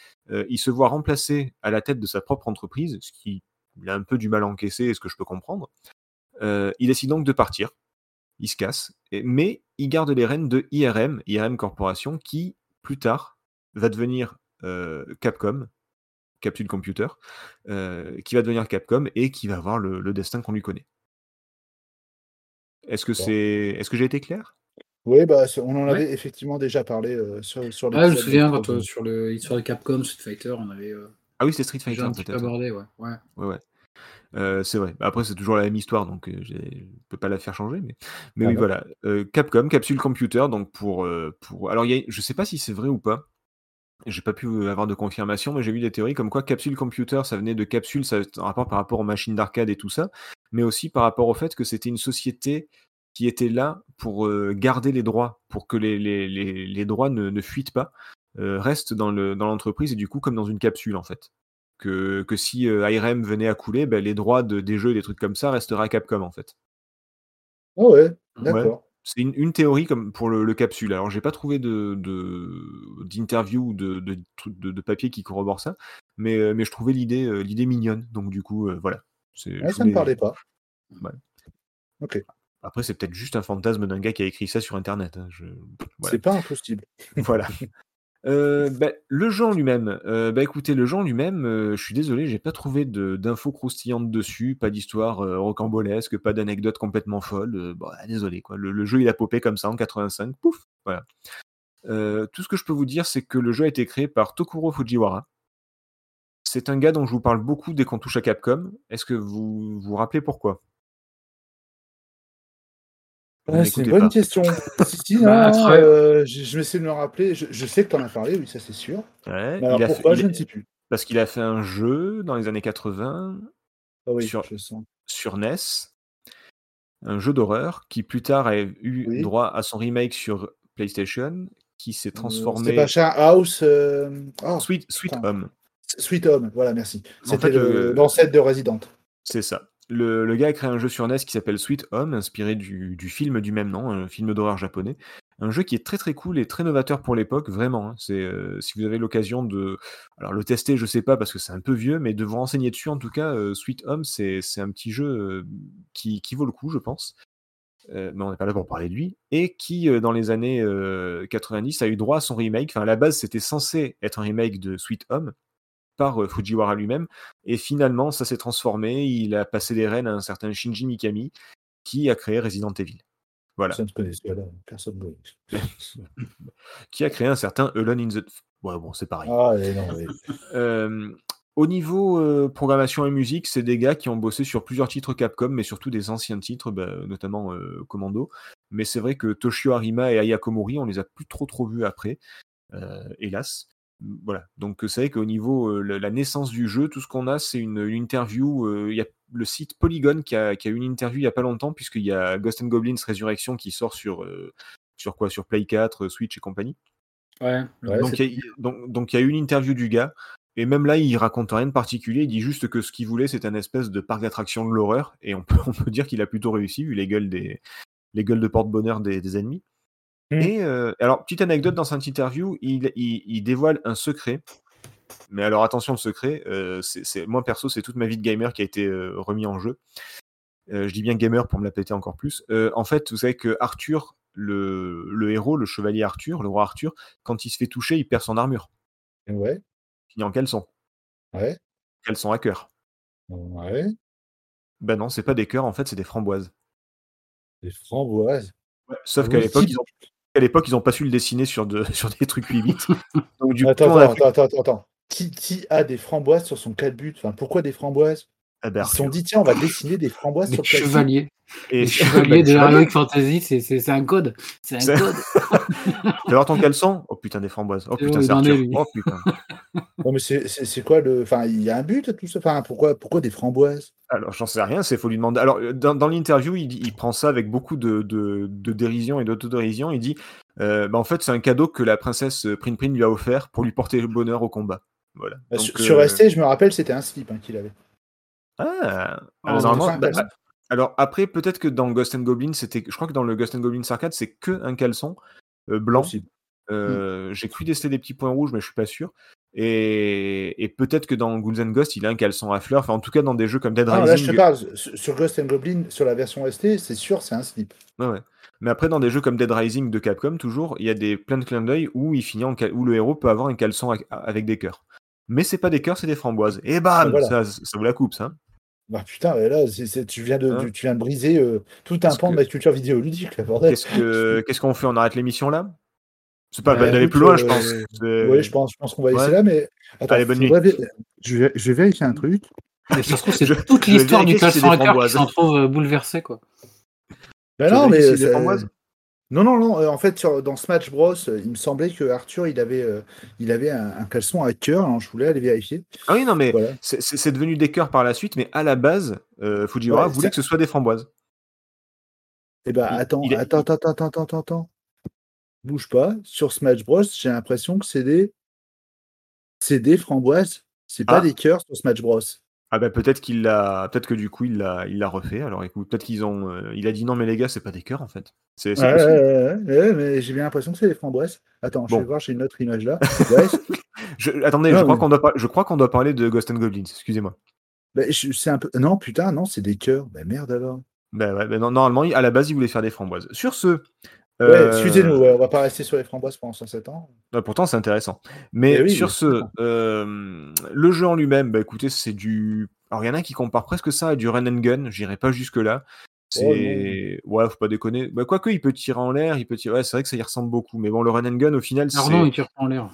il se voit remplacé à la tête de sa propre entreprise, ce qui il a un peu du mal à encaisser, et ce que je peux comprendre. Il décide donc de partir il se casse, et- mais il garde les rênes de IRM, IRM Corporation, qui plus tard va devenir euh, Capcom, Capsule Computer, euh, qui va devenir Capcom et qui va avoir le, le destin qu'on lui connaît. Est-ce que c'est, est-ce que j'ai été clair? Oui, bah, on en Ouais. avait effectivement déjà parlé euh, sur, sur Ah, je me souviens quand euh, sur le l'histoire de Capcom, Street Fighter, on avait euh, Ah oui, c'est Street Fighter peut-être. abordé, ouais. ouais. Ouais, ouais. Euh, c'est vrai. Bah, Après, c'est toujours la même histoire, donc je peux pas la faire changer. Mais, mais Ah oui, non. voilà. Euh, Capcom, Capsule Computer, donc pour, pour. Alors, y a... je sais pas si c'est vrai ou pas. J'ai pas pu avoir de confirmation, mais j'ai vu des théories comme quoi Capsule Computer, ça venait de capsule, ça un rapport par rapport aux machines d'arcade et tout ça, mais aussi par rapport au fait que c'était une société qui était là pour garder les droits, pour que les, les, les, les droits ne, ne fuitent pas, euh, restent dans le- dans l'entreprise et du coup comme dans une capsule en fait. Que, que si euh, IRM venait à couler, ben, les droits de, des jeux et des trucs comme ça resteraient à Capcom en fait. Ah ouais, Ouais. d'accord. C'est une, une théorie comme pour le, le capsule. Alors, j'ai pas trouvé de de- d'interview ou de, de, truc- de, de papier qui corrobore ça, mais, euh, mais je trouvais l'idée euh, l'idée mignonne. Donc, du coup, euh, voilà. Ouais, je ça me voulais- parlait pas. Ouais. Ok. Après, c'est peut-être juste un fantasme d'un gars qui a écrit ça sur Internet. hein, je- voilà. C'est pas impossible. Voilà. Euh, bah, le genre lui-même, euh, bah écoutez, le genre lui-même, euh, je suis désolé, j'ai pas trouvé d'infos croustillantes dessus, pas d'histoire euh, rocambolesque, pas d'anecdote complètement folle. bon, ah, désolé, quoi. Le, le jeu il a popé comme ça en 85, pouf, voilà. Tout ce que je peux vous dire, c'est que le jeu a été créé par Tokuro Fujiwara. C'est un gars dont je vous parle beaucoup dès qu'on touche à Capcom. Est-ce que vous vous rappelez pourquoi? Ouais, c'est une bonne pas. question. si, si, Bah, non, très- euh, je, je vais essayer de me rappeler. Je, je sais que tu en as parlé, oui, ça c'est sûr. Ouais, alors fait- pourquoi, je ne sais plus. Parce qu'il a fait un jeu dans les années 80 Ah oui, sur- je sens. sur NES, un jeu d'horreur qui plus tard a eu Oui. droit à son remake sur PlayStation, qui s'est Euh, transformé. C'était pas House. euh, oh, Sweet, Sweet. Home. Sweet Home, voilà, merci. En C'était fait, le- le- l'ancêtre de Resident. C'est ça. Le, gars a créé un jeu sur NES qui s'appelle Sweet Home, inspiré du, film du même nom, un film d'horreur japonais. Un jeu qui est très très cool et très novateur pour l'époque, vraiment. hein. Euh, si vous avez l'occasion de, le tester, je sais pas parce que c'est un peu vieux, mais de vous renseigner dessus en tout cas, euh, Sweet Home, c'est un petit jeu euh, qui, qui vaut le coup, je pense. Mais on n'est pas là pour parler de lui, et qui, dans les années euh, 90, a eu droit à son remake. Enfin, à la base, c'était censé être un remake de Sweet Home par euh, Fujiwara lui-même, et finalement, ça s'est transformé. Il a passé les rênes à un certain Shinji Mikami, qui a créé Resident Evil. Voilà. Personne ne. Qui a créé un certain Alone in the. Ouais, bon, c'est pareil. Ah, mais non, mais- Euh, au niveau euh, programmation et musique, c'est des gars qui ont bossé sur plusieurs titres Capcom, mais surtout des anciens titres, bah, notamment euh, Commando. Mais c'est vrai que Toshio Arima et Aya Komori, on les a plus trop trop vus après, hélas. Voilà. Donc c'est vrai qu'au niveau euh, la, la naissance du jeu, tout ce qu'on a, c'est une, une interview. euh, Il y a le site Polygon qui a, qui a eu une interview il y a pas longtemps, puisqu'il y a Ghost and Goblins Resurrection qui sort sur euh, sur quoi? Sur Play 4, Switch et compagnie. Ouais. Ouais, donc, c'est- il y a, donc, donc il y a eu une interview du gars, et même là, il raconte rien de particulier. Il dit juste que ce qu'il voulait, c'était un espèce de parc d'attractions de l'horreur, et on peut, on peut dire qu'il a plutôt réussi, vu les gueules, des, les gueules de porte-bonheur des, des ennemis. Mm. Et euh, alors, petite anecdote dans cette interview, il, il- il dévoile un secret. Mais alors, attention, le secret, euh, c'est moi perso, c'est toute ma vie de gamer qui a été euh, remis en jeu. Je dis bien gamer pour me la péter encore plus. En fait, vous savez que Arthur, le, le héros, le chevalier Arthur, le roi Arthur, quand il se fait toucher, il perd son armure. Ouais, Il finit en caleçon. ouais, Caleçon à cœur. ouais. Ben non, c'est pas des cœurs, en fait, c'est des framboises. Des framboises. Sauf Ah qu'à l'époque, ils ont, à l'époque, ils ont pas su le dessiner sur, de, sur des trucs 8 bits. Donc, du coup, Attends, a attends, attends, attends, attends. Qui, qui a des framboises sur son calbut Enfin, pourquoi des framboises? Ils se sont dit, tiens, on va dessiner des framboises Les sur le calbut. chevaliers. Et Les bah, chevaliers de chevalier. Heroic Fantasy, c'est- c'est c'est un code. C'est C'est- un code. Tu vas voir ton caleçon? Oh putain, des framboises. Oh putain, c'est Arthur. Oh putain. Non, mais c'est- c'est c'est quoi le. Enfin, il y a un but à tout ça? Enfin, pourquoi, pourquoi des framboises? Alors, j'en sais rien, c'est faut lui demander. Alors, euh, dans, dans l'interview, il, il prend ça avec beaucoup de, de, de dérision et d'autodérision. Il dit euh, bah, en fait, c'est un cadeau que la princesse euh, Prin Prin lui a offert pour lui porter le bonheur au combat. Voilà. Bah, Donc, sur, euh, sur ST, je me rappelle, c'était un slip hein, qu'il avait. Ah, alors, non, un bah, caleçon. alors après, peut-être que dans Ghost and Goblin, c'était. Je crois que dans le Ghost and Goblin Arcade, c'est que un caleçon euh, blanc. Euh, J'ai cru déceler des petits points rouges, mais je suis pas sûr. Et, et peut-être que dans Ghouls and Ghost, il a un caleçon à fleurs. Enfin, en tout cas, dans des jeux comme Dead Ah, là, je Rising. te parle. Sur Ghost and Goblin, sur la version ST, c'est sûr, c'est un slip. Ouais. Mais après, dans des jeux comme Dead Rising de Capcom, toujours, il y a des plein de clins d'œil où il finit en cal- où le héros peut avoir un caleçon avec, des cœurs. Mais c'est pas des cœurs, c'est des framboises. Et bam, Ah, voilà. ça, ça vous la coupe, ça. Bah putain, mais là, c'est- c'est- tu, viens de, Hein tu, tu viens de briser euh, tout un pan de que- ma culture vidéoludique, là, bordel. Qu'est-ce que qu'est-ce qu'on fait? On arrête l'émission là? C'est pas Bah, la peine d'aller écoute, plus loin, euh, je pense. C'est- Oui, je pense, je pense qu'on va Ouais. laisser là, mais. Attends, Allez, bonne nuit. faudrait vé- Je vais, je vais vérifier un truc. Et ça se trouve, c'est Je- toute je l'histoire du vérifier si c'est des cœur qui framboises. s'en trouve euh, bouleversée, quoi. Bah non, mais. c'est des ça- framboises Non, non, non. euh, en fait, sur- dans Smash Bros, euh, il me semblait que Arthur, il avait, euh, il avait un, un caleçon à cœur. Alors, je voulais aller vérifier. Ah oui, non, mais Voilà. c'est- devenu des cœurs par la suite, mais à la base, euh, Fujiwara Ouais, voulait que ce soit des framboises. Eh ben, Il- attends, il est- attends, attends, attends, attends, attends, attends. Bouge pas. Sur Smash Bros, j'ai l'impression que c'est des. C'est des framboises. C'est pas Ah. des cœurs sur Smash Bros. Ah bah peut-être qu'il l'a, peut-être que du coup il l'a, il l'a refait. Alors écoute, peut-être qu'ils ont, euh, il a dit non mais les gars c'est pas des cœurs en fait. C'est, c'est Ouais, ouais, ouais, mais j'ai bien l'impression que c'est des framboises. Attends, je Bon. vais voir, j'ai une autre image là. Je, attendez, je, crois qu'on doit par- je crois qu'on doit parler de Ghost and Goblins. Excusez-moi. bah, je- c'est un peu. Non, putain, non, c'est des cœurs. Bah merde alors. Bah ouais, bah non, normalement à la base il voulait faire des framboises. Sur ce, Ouais, euh, excusez-nous, ouais, on va pas rester sur les framboises pendant 107 ans. ah, pourtant c'est intéressant. Mais Eh oui, sur ce, euh, le jeu en lui-même, bah écoutez, c'est du. Alors il y en a qui comparent presque ça à du run and gun. J'irai pas jusque là. C'est ouais, faut pas déconner. Bah, quoique il peut tirer en l'air, il peut tirer. Ouais, c'est vrai que ça y ressemble beaucoup. Mais bon, le run and gun au final, c'est. Non, il tire pas en l'air.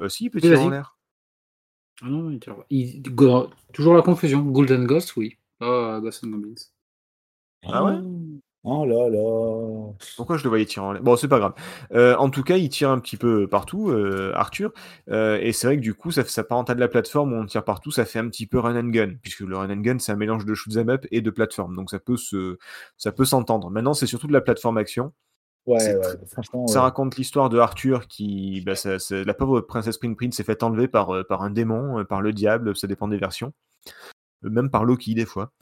Euh, si, il peut tirer en l'air. Ah non, il tire pas. Il- Go- Toujours la confusion. Golden Ghost, oui. Pas Ghost and Goblins. Ah ouais? Oh là là. Pourquoi je le voyais tirer en l'air? Bon, c'est pas grave. Euh, en tout cas, il tire un petit peu partout, euh, Arthur. Euh, et c'est vrai que du coup, ça, ça part à de la plateforme où on tire partout, ça fait un petit peu run and gun, puisque le run and gun, c'est un mélange de shoot up et de plateforme. Donc ça peut se, ça peut s'entendre. Maintenant, c'est surtout de la plateforme action. Ouais, franchement. Ça ouais. raconte l'histoire de Arthur qui, bah, ça- ça- la pauvre princesse Prince s'est fait enlever par, par un démon, par le diable, ça dépend des versions, même par Loki des fois.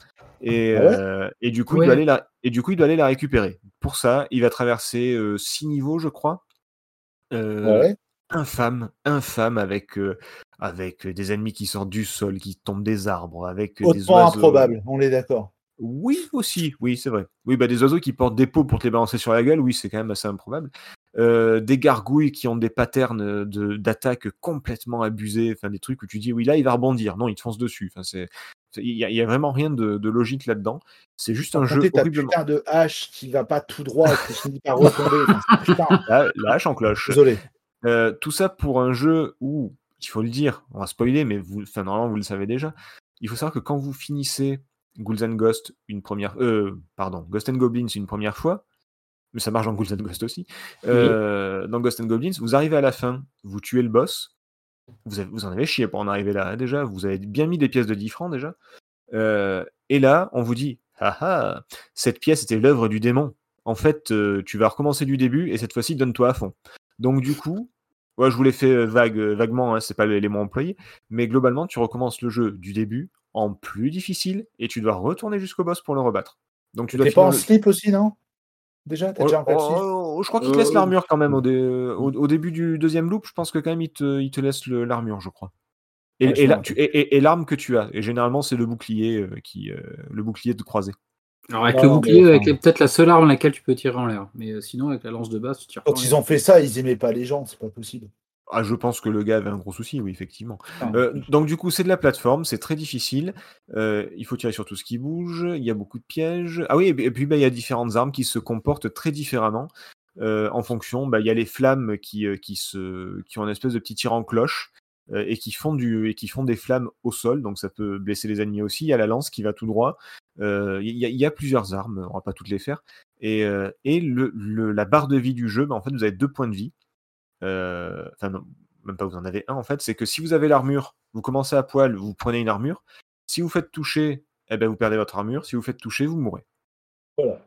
Et, Ah ouais? euh, et du coup, il Ouais. doit aller la, et du coup, il doit aller la récupérer. Pour ça, il va traverser euh, six niveaux, je crois. Euh, Ouais. infâme, infâme avec, euh, avec des ennemis qui sortent du sol, qui tombent des arbres, avec des Hautement oiseaux. improbable, on est d'accord. Oui, aussi, oui, c'est vrai. Oui, bah, des oiseaux qui portent des pots pour te les balancer sur la gueule, oui, c'est quand même assez improbable. Euh, des gargouilles qui ont des patterns de- d'attaque complètement abusés, enfin des trucs où tu dis, oui, là, il va rebondir. Non, il te fonce dessus. Enfin, c'est- il y, a- vraiment rien de, de logique là-dedans. C'est juste un jeu horriblement. putain de hache qui va pas tout droit et qui finit par retomber. Enfin, La, la hache en cloche. désolé. Euh, tout ça pour un jeu où, il faut le dire, on va spoiler, mais vous, enfin, normalement vous le savez déjà. Il faut savoir que quand vous finissez Ghouls and Ghost une première, euh, pardon, Ghost and Goblins une première fois, mais ça marche dans Ghouls and Ghost aussi. euh, Dans Ghost and Goblins, vous arrivez à la fin, vous tuez le boss. Vous, avez- vous en avez chié pour en arriver là hein, déjà. Vous avez bien mis des pièces de 10 francs déjà. Euh, et là, on vous dit, ah ah, cette pièce était l'œuvre du démon. En fait, euh, tu vas recommencer du début et cette fois-ci, donne-toi à fond. Donc du coup, ouais, je vous l'ai fait euh, vague, vaguement, hein, c'est pas l'élément employé, mais globalement, tu recommences le jeu du début en plus difficile et tu dois retourner jusqu'au boss pour le rebattre. Donc tu dois T'es pas en le- slip aussi, non? Déjà, t'es Oh, déjà classique oh, oh, je crois qu'il te laisse Euh, l'armure quand même au, dé- au, au début du deuxième loop. Je pense que quand même il te, il te laisse le- l'armure, je crois. Et, Ouais, je et, me la- rappelle. tu- et- et- et l'arme que tu as. Et généralement c'est le bouclier euh, qui, euh, le bouclier de croisé. Alors avec Non, le bouclier, mais avec peut-être la seule arme laquelle tu peux tirer en l'air. Mais euh, sinon, avec la lance de base, tu tires Quand ils ont fait ça, ils aimaient pas les gens, c'est pas possible. Ah, je pense que le gars avait un gros souci, oui, effectivement. Euh, donc du coup, c'est de la plateforme, c'est très difficile. Euh, il faut tirer sur tout ce qui bouge. Il y a beaucoup de pièges. Ah oui, et, puis- bah, il y a différentes armes qui se comportent très différemment euh, en fonction. bah, Il y a les flammes qui, qui, se, qui ont une espèce de petit tir en cloche et qui font du et qui font des flammes au sol. Donc ça peut blesser les ennemis aussi. Il y a la lance qui va tout droit. Il y, a- il y a plusieurs armes. On va pas toutes les faire. Et, et le, le- la barre de vie du jeu, bah, en fait, vous avez deux points de vie. Euh, Enfin, non, même pas vous en avez un en fait, c'est que si vous avez l'armure, vous commencez à poil, vous prenez une armure. Si vous faites toucher, eh ben, vous perdez votre armure. Si vous faites toucher, vous mourrez. Voilà.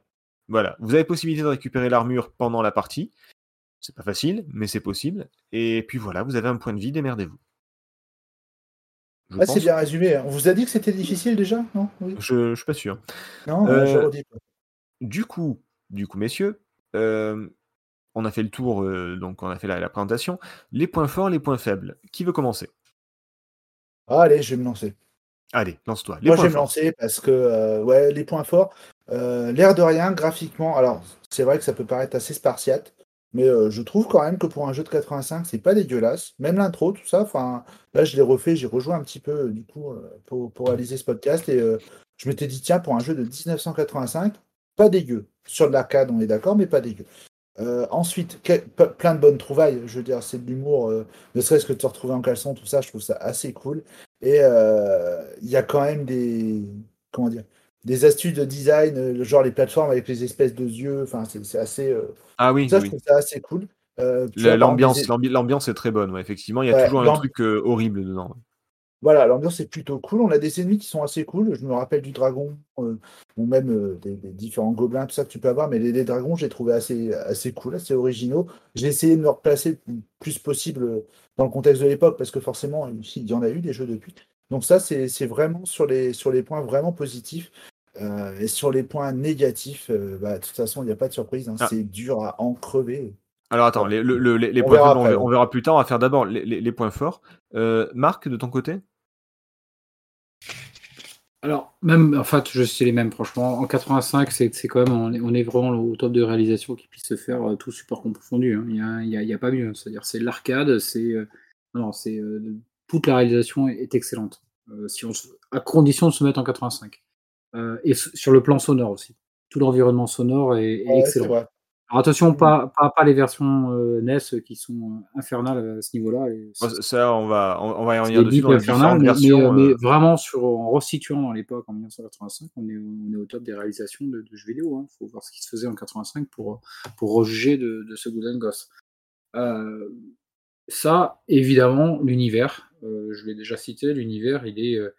Voilà. Vous avez possibilité de récupérer l'armure pendant la partie. C'est pas facile, mais c'est possible. Et puis voilà, vous avez un point de vie, démerdez-vous. Ah, c'est bien résumé. On vous a dit que c'était difficile déjà? Non? Oui. je, je suis pas sûr. Non, Euh, je redis pas. Du coup, du coup, messieurs, euh, on a fait le tour, euh, donc on a fait la, la présentation. Les points forts, les points faibles. Qui veut commencer? Allez, je vais me lancer. Allez, lance-toi. Moi, je vais me lancer parce que, euh, ouais, les points forts, euh, l'air de rien, graphiquement, alors, c'est vrai que ça peut paraître assez spartiate, mais je trouve quand même que pour un jeu de 85, c'est pas dégueulasse. Même l'intro, tout ça, enfin, là, je l'ai refait, j'ai rejoint un petit peu, du coup, pour, pour réaliser ce podcast, et je m'étais dit, tiens, pour un jeu de 1985, pas dégueu. Sur de l'arcade, on est d'accord, mais pas dégueu. Euh, ensuite, que- plein de bonnes trouvailles. Je veux dire, c'est de l'humour, euh, ne serait-ce que de se retrouver en caleçon, tout ça, je trouve ça assez cool. Et euh, il y a quand même des, comment dire, des astuces de design, genre les plateformes avec les espèces de yeux. Enfin, c'est assez. Ah oui, ça, je trouve ça assez cool. L'ambiance, l'ambiance est très bonne, ouais, effectivement. Il y a Ouais, toujours un truc horrible dedans. Voilà, l'ambiance est plutôt cool. On a des ennemis qui sont assez cool. Je me rappelle du dragon, euh, ou même euh, des, des différents gobelins, tout ça que tu peux avoir. Mais les, les dragons, j'ai trouvé assez, assez cool, assez originaux. J'ai essayé de me replacer le plus possible dans le contexte de l'époque, parce que forcément, il y en a eu des jeux depuis. Donc ça, c'est c'est vraiment sur les, sur les points vraiment positifs. Euh, et sur les points négatifs, bah, de toute façon, il n'y a pas de surprise. hein. Ah. C'est dur à en crever. Alors attends, les, le- le- les- les On points verra faibles, on, après, verra, ouais. on verra plus tard. On va faire d'abord les, les- les points forts. Euh, Marc, de ton côté? Alors, même, en fait, je sais les mêmes, franchement. En 85, c'est quand même, on est, on est vraiment au top de réalisation qui puisse se faire euh, tout support confondu. hein. Il n'y a, pas mieux. C'est-à-dire, c'est l'arcade, c'est. euh, non, c'est. euh, toute la réalisation est, est excellente. Euh, si on se- à condition de se mettre en 85. Euh, et sur le plan sonore aussi. Tout l'environnement sonore est, est Ouais, c'est excellent. Alors attention, pas, pas, pas les versions euh, NES qui sont euh, infernales à ce niveau-là. Ça, on va, on, on va y revenir des dessus dans les infernales, mais, versions. mais, euh, mais vraiment sur, en resituant dans l'époque en 1985, on est, on est au top des réalisations de, de jeux vidéo. Il faut voir ce qui se faisait en 85 pour, pour rejuger de, de ce Golden Ghost. Euh, ça, évidemment, l'univers, euh, je l'ai déjà cité, l'univers, il est, euh,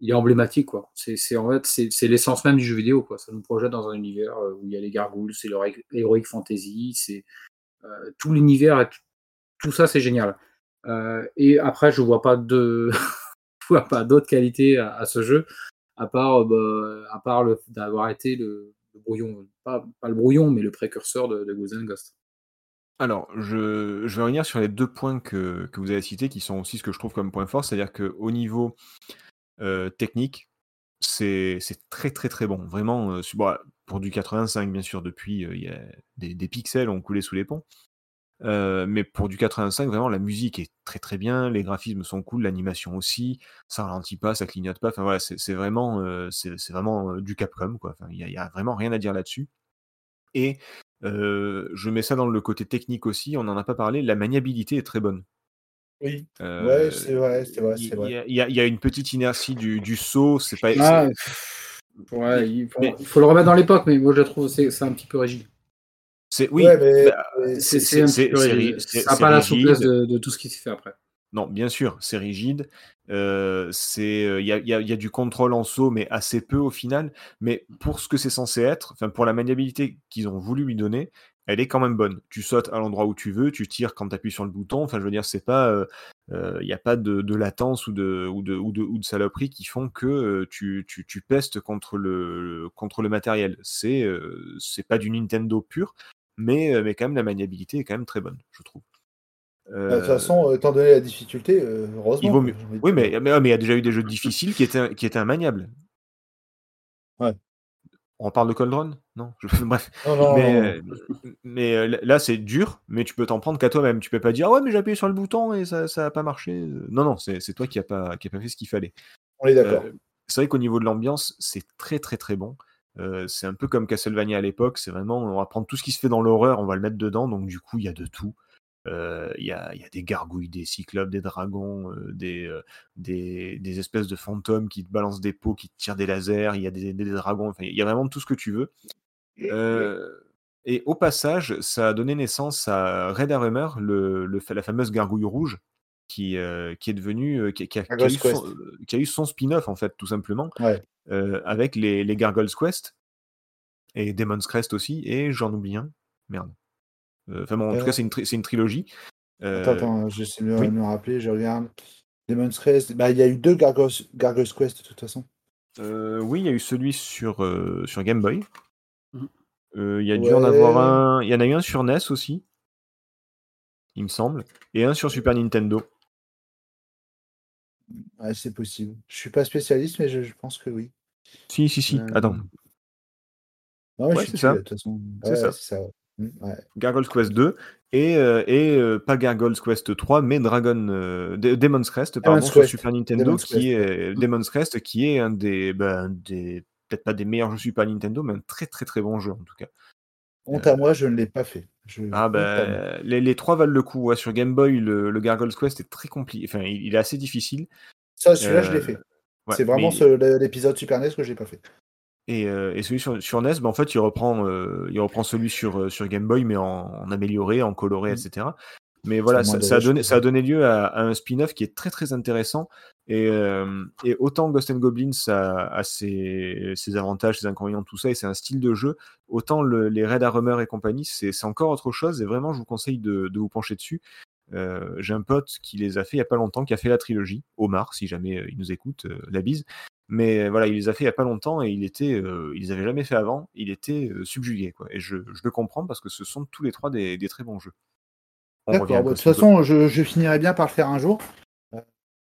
il est emblématique, quoi. C'est en fait, c'est l'essence même du jeu vidéo, quoi. Ça nous projette dans un univers euh, où il y a les gargouilles, c'est l'heroic fantasy, c'est euh, tout l'univers, tout ça, c'est génial. Euh, et après, je vois pas vois pas d'autres qualités à, ce jeu, à part, bah, à part d'avoir été le, brouillon, pas, le brouillon, mais le précurseur de, de Ghost. Alors, je, je, vais revenir sur les deux points que, que, vous avez cités, qui sont aussi ce que je trouve comme point fort, c'est-à-dire qu'au niveau euh, technique, c'est très très très bon. Vraiment, euh, pour du 85, bien sûr, depuis, euh, il y a des, pixels ont coulé sous les ponts. mais pour du 85, vraiment, la musique est très très bien, les graphismes sont cool, l'animation aussi, ça ralentit pas, ça clignote pas. Enfin voilà, c'est vraiment, c'est vraiment du Capcom, quoi. il y, a vraiment rien à dire là-dessus. Et je mets ça dans le côté technique aussi, on n'en a pas parlé, la maniabilité est très bonne. Oui, ouais, c'est vrai, c'est vrai, c'est vrai. Il y, y, a une petite inertie du, du saut, c'est pas. Ah, ouais, il faut, le remettre dans l'époque, mais moi je trouve c'est c'est un petit peu rigide. C'est oui, bah, c'est un petit peu rigide. Ça n'a pas la souplesse de, de, tout ce qui se fait après. Non, bien sûr, c'est rigide. Euh, c'est il y a, y, a, y a, du contrôle en saut, mais assez peu au final. Mais pour ce que c'est censé être, enfin pour la maniabilité qu'ils ont voulu lui donner, elle est quand même bonne. Tu sautes à l'endroit où tu veux, tu tires quand tu appuies sur le bouton. Enfin, je veux dire, c'est pas, il euh, n'y euh, a pas de, latence ou de, ou de, ou de, ou de saloperie qui font que euh, tu, tu, tu, pestes contre le, contre le matériel. C'est, euh, c'est pas du Nintendo pur, mais, mais quand même la maniabilité est quand même très bonne, je trouve. Bah, de toute façon, étant donné la difficulté, heureusement. Oui, mais, mais, mais il y a déjà eu des jeux difficiles qui étaient, qui étaient immaniables. Ouais. On parle de Cold Run Non Bref. mais, euh, là, c'est dur, mais tu peux t'en prendre qu'à toi-même. Tu peux pas dire, ah ouais, mais j'ai appuyé sur le bouton et ça n'a pas marché. Non, non, c'est toi qui n'as pas, qui a pas fait ce qu'il fallait. On est d'accord. Euh, c'est vrai qu'au niveau de l'ambiance, c'est très, très, très bon. Euh, c'est un peu comme Castlevania à l'époque. C'est vraiment, on va prendre tout ce qui se fait dans l'horreur, on va le mettre dedans. Donc, du coup, il y a de tout. Il y, a, des gargouilles, des cyclopes, des dragons, des, des, espèces de fantômes qui te balancent des pots, qui te tirent des lasers, il y a des, dragons, il y a vraiment tout ce que tu veux. et au passage, ça a donné naissance à Red le, la fameuse gargouille rouge, qui, qui est devenue, qui, a, eu son, spin-off en fait, tout simplement, avec les, les Gargoyles Quest et Demon's Crest aussi, et j'en oublie un, merde. Euh, enfin bon, en tout cas, c'est une, une, trilogie. Attends, attends, j'essaie de me rappeler, je regarde. Demon's Crest, bah, il y a eu deux Gargoyles, Quest de toute façon. Euh, oui, il y a eu celui sur, euh, sur Game Boy. Mmh. Il y a dû en avoir un. Il y en a eu un sur NES aussi, il me semble, et un sur Super Nintendo. Ouais, c'est possible. Je suis pas spécialiste, mais je, pense que oui. Si, si, si. Attends. ouais, c'est ça. C'est ça. Mmh, Gargoyles Quest 2 et, euh, et euh, pas Gargoyles Quest 3 mais Dragon euh, Demon's Crest pardon, sur Super Nintendo qui est Demon's Crest qui est un des, ben, des peut-être pas des meilleurs jeux Super Nintendo mais un très très très bon jeu en tout cas. Honte à moi, je ne l'ai pas fait. Ah ben, les, les, trois valent le coup. sur Game Boy, le, le, Gargoyles Quest est très compliqué. Enfin, il, est assez difficile. Ça, celui-là, je l'ai fait. c'est vraiment l'épisode Super NES que j'ai pas fait. Et, euh, et, celui sur, sur NES, bah, en fait, il reprend, euh, il reprend celui sur, euh, sur Game Boy, mais en, amélioré, en coloré, mmh. etc. Mais voilà, ça, ça, a donné, ça a donné lieu à, un spin-off qui est très très intéressant. Et, et autant Ghost and Goblins a, a ses, ses, avantages, ses inconvénients, tout ça, et c'est un style de jeu, autant le, les Red Armor et compagnie, c'est encore autre chose. Et vraiment, je vous conseille de, de vous pencher dessus. J'ai un pote qui les a fait il n'y a pas longtemps, qui a fait la trilogie, Omar, si jamais il nous écoute, la bise. Mais voilà, il les a fait il y a pas longtemps et il était, euh, ils les avaient jamais fait avant. Il était euh, subjugué, quoi. Et je, je, le comprends parce que ce sont tous les trois des, des très bons jeux. D'accord. Bah, de toute façon, je, je, finirai bien par le faire un jour. Euh,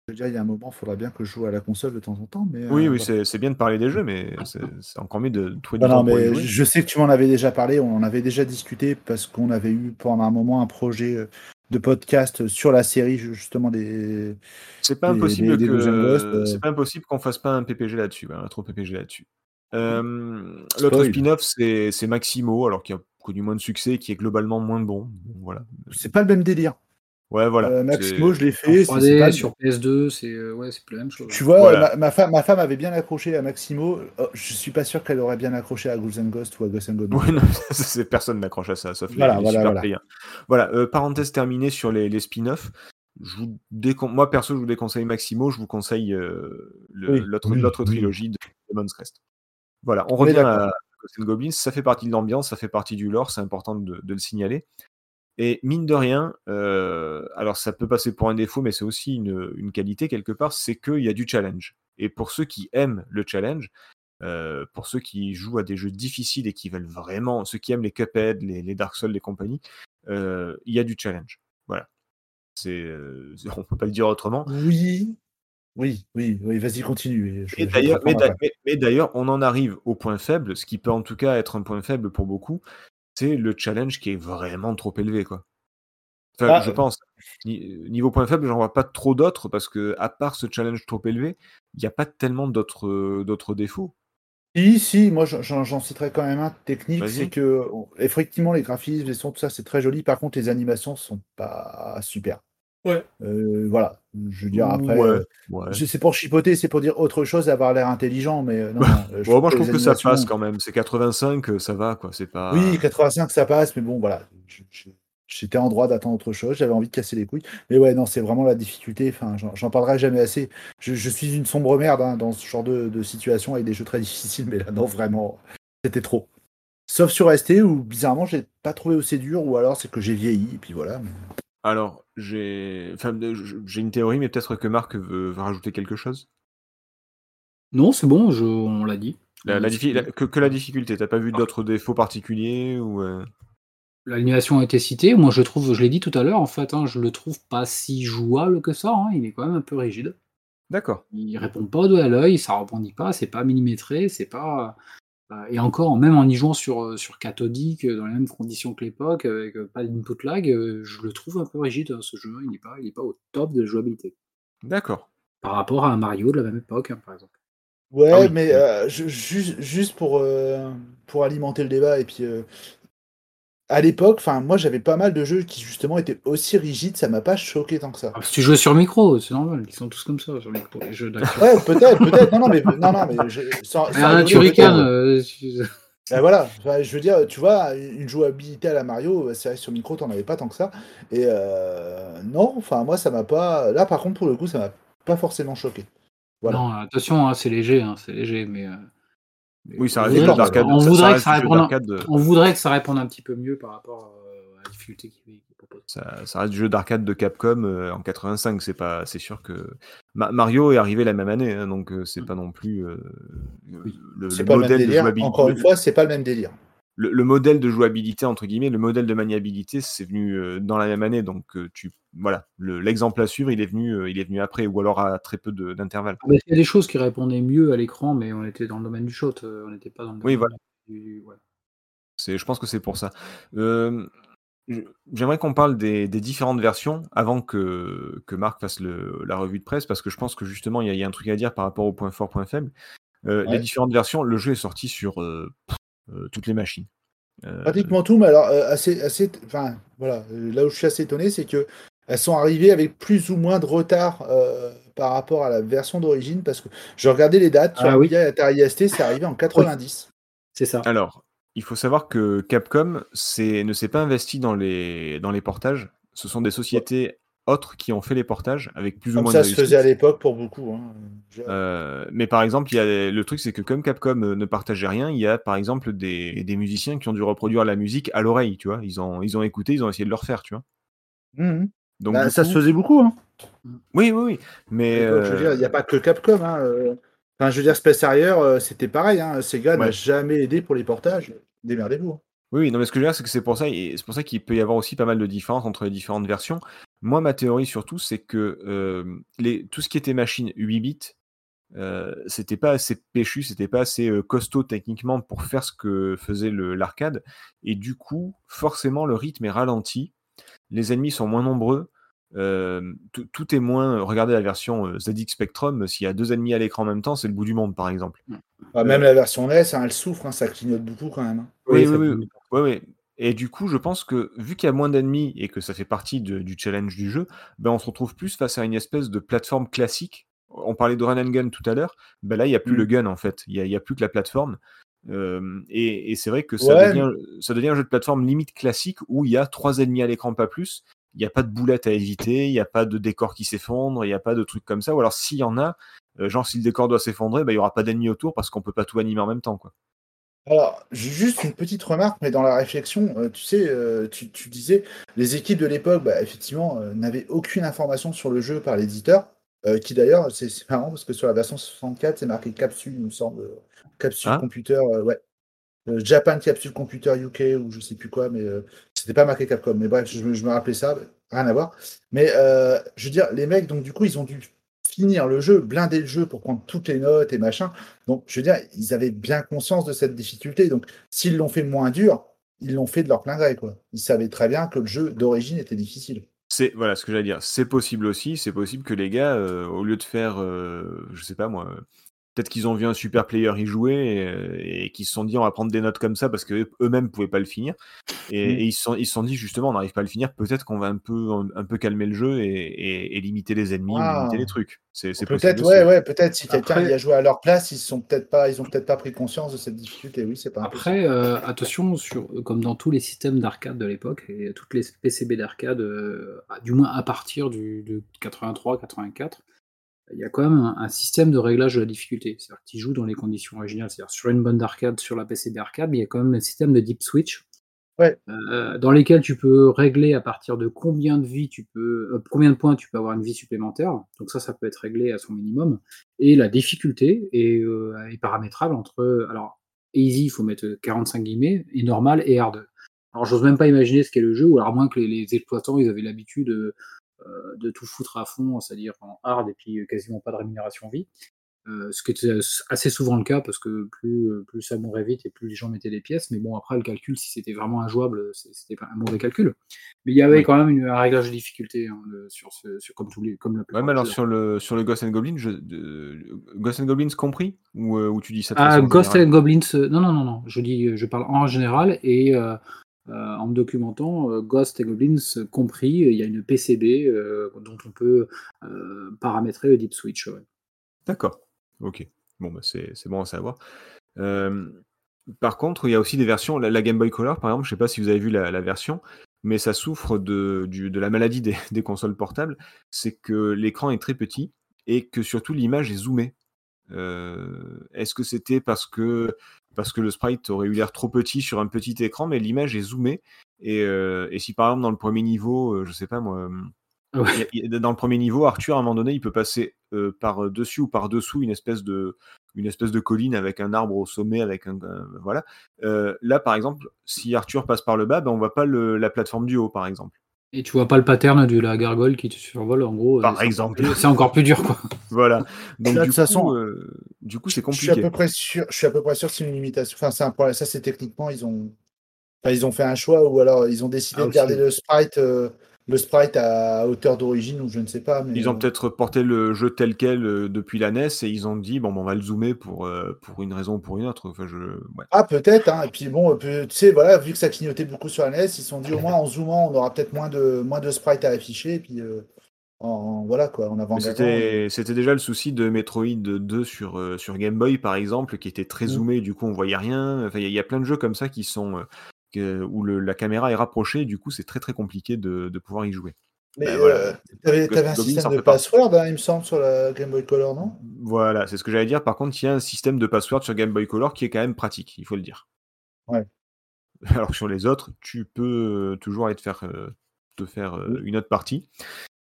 déjà, il y a un moment, il faudra bien que je joue à la console de temps en temps. Mais, oui, oui, c'est bien de parler des jeux, mais c'est encore mieux de trouver du non, mais Je sais que tu m'en avais déjà parlé, on en avait déjà discuté parce qu'on avait eu pendant un moment un projet de podcast sur la série justement des. C'est pas, impossible que... Euh. c'est pas impossible qu'on fasse pas un PPG là-dessus, un trop PPG là-dessus. Euh, l'autre spin-off c'est Maximo, alors qui a connu moins de succès, qui est globalement moins bon. Voilà. C'est pas le même délire. Ouais, voilà. Euh, Maximo, je l'ai fait. pas... sur PS2, c'est ouais, la même chose. Tu vois, ma, femme, ma femme avait bien accroché à Maximo. Oh, je suis pas sûr qu'elle aurait bien accroché à Ghouls and Ghost ou à Ghost and Ghost. Ouais, non, personne n'accroche à ça, sauf voilà, les, voilà, super voilà. Voilà, euh, parenthèse terminée sur les, les spin-offs. je vous décon- moi perso, je vous déconseille Maximo, je vous conseille euh, le- Oui, l'autre oui, l'autre oui. trilogie de Demon's Crest. Voilà, on revient à Ghosts and Goblins, ça fait partie de l'ambiance, ça fait partie du lore, c'est important de, de le signaler. Et mine de rien, euh, alors ça peut passer pour un défaut, mais c'est aussi une, une qualité quelque part, c'est qu'il y a du challenge. Et pour ceux qui aiment le challenge, euh, pour ceux qui jouent à des jeux difficiles et qui veulent vraiment, ceux qui aiment les Cuphead, les, les Dark Souls, les compagnies, euh, il y a du challenge. Voilà. C'est, on peut pas le dire autrement. Oui, oui, oui, oui, vas-y, continue. Je- Et je d'ailleurs, mais d'ailleurs, on en arrive au point faible, ce qui peut en tout cas être un point faible pour beaucoup, c'est le challenge qui est vraiment trop élevé, quoi. Enfin, Ah, je euh. pense. Ni- Niveau point faible, j'en vois pas trop d'autres parce que, à part ce challenge trop élevé, il n'y a pas tellement d'autres euh, d'autres défauts. Si, si, moi j'en- citerai quand même un technique, c'est que effectivement les graphismes, les sons, tout ça c'est très joli. Par contre, les animations sont pas super. Ouais. Euh, voilà, je veux dire après, Ouais, euh, ouais. je- c'est pour chipoter, c'est pour dire autre chose, et avoir l'air intelligent, mais euh, non, euh, Bon, moi, je trouve que ça passe quand même. C'est 85, euh, ça va, quoi. C'est pas. Oui, 85 ça passe, mais bon voilà, je- je- j'étais en droit d'attendre autre chose, j'avais envie de casser les couilles. Mais ouais, non, c'est vraiment la difficulté. Enfin, j'en j'en parlerai jamais assez. Je, je suis une sombre merde hein, dans ce genre de, de situation avec des jeux très difficiles, mais là non vraiment, c'était trop. Sauf sur ST où bizarrement j'ai pas trouvé aussi dur, ou alors c'est que j'ai vieilli et puis voilà. mais- Alors, j'ai enfin, de- j'ai une théorie, mais peut-être que Marc veut, veut rajouter quelque chose? Non, c'est bon, je, on l'a dit. La, la On diffi- l'a la- que, que la difficulté, t'as pas vu d'autres défauts particuliers ou euh, L'animation a été citée. Moi, je trouve, je l'ai dit tout à l'heure, en fait, hein, je le trouve pas si jouable que ça. hein, Il est quand même un peu rigide. D'accord. Il répond pas au doigt à l'œil, ça rebondit pas, c'est pas millimétré, c'est pas. Euh, Et encore, même en y jouant sur, euh, sur cathodique, euh, dans les mêmes conditions que l'époque, avec pas d'input lag, je le trouve un peu rigide, hein, ce jeu. Il n'est pas, il est pas au top de la jouabilité. D'accord. Par rapport à un Mario de la même époque, hein, par exemple. Ouais, Ah oui. mais euh, je- juste, juste pour, euh, pour alimenter le débat, et puis euh, à l'époque, enfin moi j'avais pas mal de jeux qui justement étaient aussi rigides, ça m'a pas choqué tant que ça. Ah, si tu joues sur micro, c'est normal, ils sont tous comme ça sur micro, les jeux d'action. Ouais, peut-être, peut-être. Non, non, mais non, non, mais je, sans, Mais sans un rigoler, euh, Ben voilà, Enfin, je veux dire, tu vois, une jouabilité à la Mario, c'est vrai que sur micro, t'en avais pas tant que ça. Et euh, non, enfin moi ça m'a pas. Là par contre, pour le coup, ça m'a pas forcément choqué. Voilà. Non, attention, hein, c'est léger, hein, c'est léger, mais. euh, mais Oui, ça on reste du voudrait- jeu d'arcade. On voudrait reste d'arcade, euh, On voudrait que ça réponde un petit peu mieux par rapport euh, à la difficulté qu'il qu'il propose. Ça, ça reste du jeu d'arcade de Capcom euh, en 85. C'est pas, c'est sûr que Ma- Mario est arrivé la même année, hein, donc c'est pas non plus euh, Oui. le, C'est le pas le même modèle de délire. jouabilité. Encore une fois, c'est pas le même délire. Le, le modèle de jouabilité entre guillemets, le modèle de maniabilité, c'est venu euh, dans la même année, donc euh, tu voilà, le- l'exemple à suivre, il est venu, euh, il est venu après, ou alors à très peu d'intervalle. Il y a des choses qui répondaient mieux à l'écran, mais on était dans le domaine du shot, on n'était pas dans le Oui, voilà. du- ouais. Je pense que c'est pour ça. Euh, J'aimerais qu'on parle des, des différentes versions avant que, que Marc fasse le- la revue de presse, parce que je pense que justement, il y, y a un truc à dire par rapport au point fort, point faible. Euh, Ouais. Les différentes versions, le jeu est sorti sur euh, pff, toutes les machines. Euh, Pratiquement tout, mais alors euh, assez, assez, enfin voilà, euh, là où je suis assez étonné, c'est que elles sont arrivées avec plus ou moins de retard euh, par rapport à la version d'origine, parce que je regardais les dates sur Ah oui. Amiga et Atari ST, c'est arrivé en 90. C'est ça. Alors, il faut savoir que Capcom c'est- ne s'est pas investi dans les, dans les portages. Ce sont des sociétés autres qui ont fait les portages avec plus ou moins ça de se faisait à l'époque pour beaucoup. hein. Euh, mais par exemple, il y a, le truc, c'est que comme Capcom euh, ne partageait rien, il y a par exemple des, des musiciens qui ont dû reproduire la musique à l'oreille, tu vois. Ils ont, ils ont écouté, ils ont essayé de le refaire, tu vois. Mhm. Donc, Bah, ça coup- se faisait beaucoup. Hein. Oui, oui, oui. Mais. À l'époque, Je veux dire, il n'y a pas que Capcom. Hein. euh. Enfin, je veux dire, Space Harrier, c'était pareil. Hein. Sega n'a Ouais. jamais aidé pour les portages. Démerdez-vous. hein. Oui, non, mais ce que je veux dire, c'est que c'est pour ça, c'est pour ça qu'il peut y avoir aussi pas mal de différences entre les différentes versions. Moi, ma théorie surtout, c'est que euh, les, tout ce qui était machine 8 bits, euh, c'était pas assez péchu, c'était pas assez euh, costaud techniquement pour faire ce que faisait l'arcade, et du coup, forcément, le rythme est ralenti, les ennemis sont moins nombreux, euh, tout, est moins. Regardez la version ZX Spectrum, s'il y a deux ennemis à l'écran en même temps, c'est le bout du monde, par exemple. Même la version NES, hein, elle souffre, hein, ça clignote beaucoup quand même. hein. Oui, oui, oui. Et du coup, je pense que vu qu'il y a moins d'ennemis et que ça fait partie de- du challenge du jeu, ben on se retrouve plus face à une espèce de plateforme classique. On parlait de run and gun tout à l'heure. Ben là, il n'y a plus Mm. le gun en fait. Il n'y a, plus que la plateforme. Euh, et et c'est vrai que ça, Ouais. devient, ça devient un jeu de plateforme limite classique où il y a trois ennemis à l'écran, pas plus. il n'y a pas de boulette à éviter, il n'y a pas de décor qui s'effondre, il n'y a pas de trucs comme ça. Ou alors s'il y en a, euh, genre si le décor doit s'effondrer, bah, il n'y aura pas d'ennemis autour parce qu'on peut pas tout animer en même temps. Quoi. Alors, juste une petite remarque, mais dans la réflexion, euh, tu sais, euh, tu, tu, disais, les équipes de l'époque, bah, effectivement, n'avaient aucune information sur le jeu par l'éditeur, qui d'ailleurs, c'est marrant parce que sur la version 64, c'est marqué capsule, il me semble, capsule Ah. computer, ouais. Japan Capsule Computer UK ou je sais plus quoi, mais c'était pas marqué Capcom. Mais bref, je, me- je me rappelais ça, rien à voir. Mais euh, je veux dire, les mecs, donc du coup, ils ont dû finir le jeu, blinder le jeu pour prendre toutes les notes et machin. Donc, je veux dire, ils avaient bien conscience de cette difficulté. Donc, s'ils l'ont fait moins dur, ils l'ont fait de leur plein gré, quoi. Ils savaient très bien que le jeu d'origine était difficile. C'est voilà ce que j'allais dire. C'est possible aussi. C'est possible que les gars, euh, au lieu de faire, euh, je sais pas moi, peut-être qu'ils ont vu un super player y jouer et, euh, et qu'ils se sont dit on va prendre des notes comme ça parce que eux-mêmes pouvaient pas le finir. Et, Mm. et ils se sont ils se sont dit justement on n'arrive pas à le finir. Peut-être qu'on va un peu un, peu calmer le jeu et, et- et limiter les ennemis, ou Ah. limiter les trucs. C'est. Peut-être, ouais, ouais, peut-être si quelqu'un Après- y a joué à leur place, ils sont peut-être pas, ils ont peut-être pas pris conscience de cette difficulté. Oui, c'est pas. Après, euh, attention, sur, comme dans tous les systèmes d'arcade de l'époque, et toutes les PCB d'arcade, euh, du moins à partir du, de 83-84, il y a quand même un, un système de réglage de la difficulté. C'est-à-dire que tu joues dans les conditions originales, c'est-à-dire sur une bonne d'arcade, sur la PCB arcade, mais il y a quand même un système de deep switch. Ouais. euh, dans lesquels tu peux régler à partir de combien de vie tu peux, euh, combien de points tu peux avoir une vie supplémentaire. Donc ça, ça peut être réglé à son minimum. Et la difficulté est, euh, est paramétrable entre, alors easy, il faut mettre 45 guillemets, et normal et hard. Alors j'ose même pas imaginer ce qu'est le jeu, ou alors moins que les, les exploitants ils avaient l'habitude de, euh, de tout foutre à fond, c'est-à-dire en hard et puis quasiment pas de rémunération vie. Euh, ce qui était assez souvent le cas parce que plus, euh, plus ça mourait vite et plus les gens mettaient des pièces. Mais bon, après le calcul, si c'était vraiment injouable, c'était pas un mauvais calcul. Mais il y avait Oui. quand même une, un réglage de difficulté hein, le- sur ce, sur, comme tous les, comme la Ouais, mais alors sur le sur le Ghost and Goblins, je, Ghost and Goblins compris ou, euh, tu dis ça Ah, Ghost and Goblins, non, non, non, non, je dis, je parle en général et euh, en me documentant, euh, Ghost and Goblins compris, il y a une PCB euh, dont on peut paramétrer le deep switch. D'accord. Ok. Bon, bah c'est bon à savoir. Par contre, il y a aussi des versions. La, Game Boy Color, par exemple, je sais pas si vous avez vu la, version, mais ça souffre de, de la maladie des, des consoles portables. C'est que l'écran est très petit et que surtout l'image est zoomée. Euh, Est-ce que c'était parce que, parce que le sprite aurait eu l'air trop petit sur un petit écran, mais l'image est zoomée et, euh, et si par exemple dans le premier niveau, euh, je sais pas moi, Ouais. dans le premier niveau, Arthur, à un moment donné, il peut passer euh, par dessus ou par dessous une espèce de une espèce de colline avec un arbre au sommet, avec un, voilà. Euh, là, par exemple, si Arthur passe par le bas, ben, on voit pas le- la plateforme du haut, par exemple. Et tu vois pas le pattern de la gargoyle qui te survole, en gros. Par euh, c'est exemple. encore plus- C'est encore plus dur, quoi. Voilà. Donc Là, de toute façon, coup, euh, du coup, c'est Je suis à compliqué. peu près sûr, je suis à peu près sûr que c'est une limitation. Enfin, c'est un problème. Ça, c'est techniquement, ils ont, enfin, ils ont fait un choix ou alors ils ont décidé Ah, de garder le sprite, euh, le sprite à hauteur d'origine ou je ne sais pas. Mais Ils ont euh, peut-être porté le jeu tel quel euh, depuis la NES et ils ont dit bon, ben, on va le zoomer pour euh, pour une raison ou pour une autre. Enfin, je, ouais. Ah, peut-être. Hein. Et puis bon, tu sais, voilà, vu que ça clignotait beaucoup sur la NES, ils se sont dit au moins en zoomant, on aura peut-être moins de moins de sprites à afficher. Et puis euh, en, voilà quoi, en avant. Mais C'était c'était déjà le souci de Metroid 2 sur, sur Game Boy, par exemple, qui était très Mm. zoomé, du coup on voyait rien. Enfin, il y, y a plein de jeux comme ça qui sont que- où le- la caméra est rapprochée, du coup c'est très très compliqué de, de pouvoir y jouer. Mais Ben, euh, voilà. t'avais, t'avais un système de password, hein, il me semble, sur la Game Boy Color, non? Voilà, c'est ce que j'allais dire. Par contre, il y a un système de password sur Game Boy Color qui est quand même pratique, il faut le dire. Ouais. Alors que sur les autres, tu peux euh, toujours aller te faire, euh, te faire euh, Oui. une autre partie.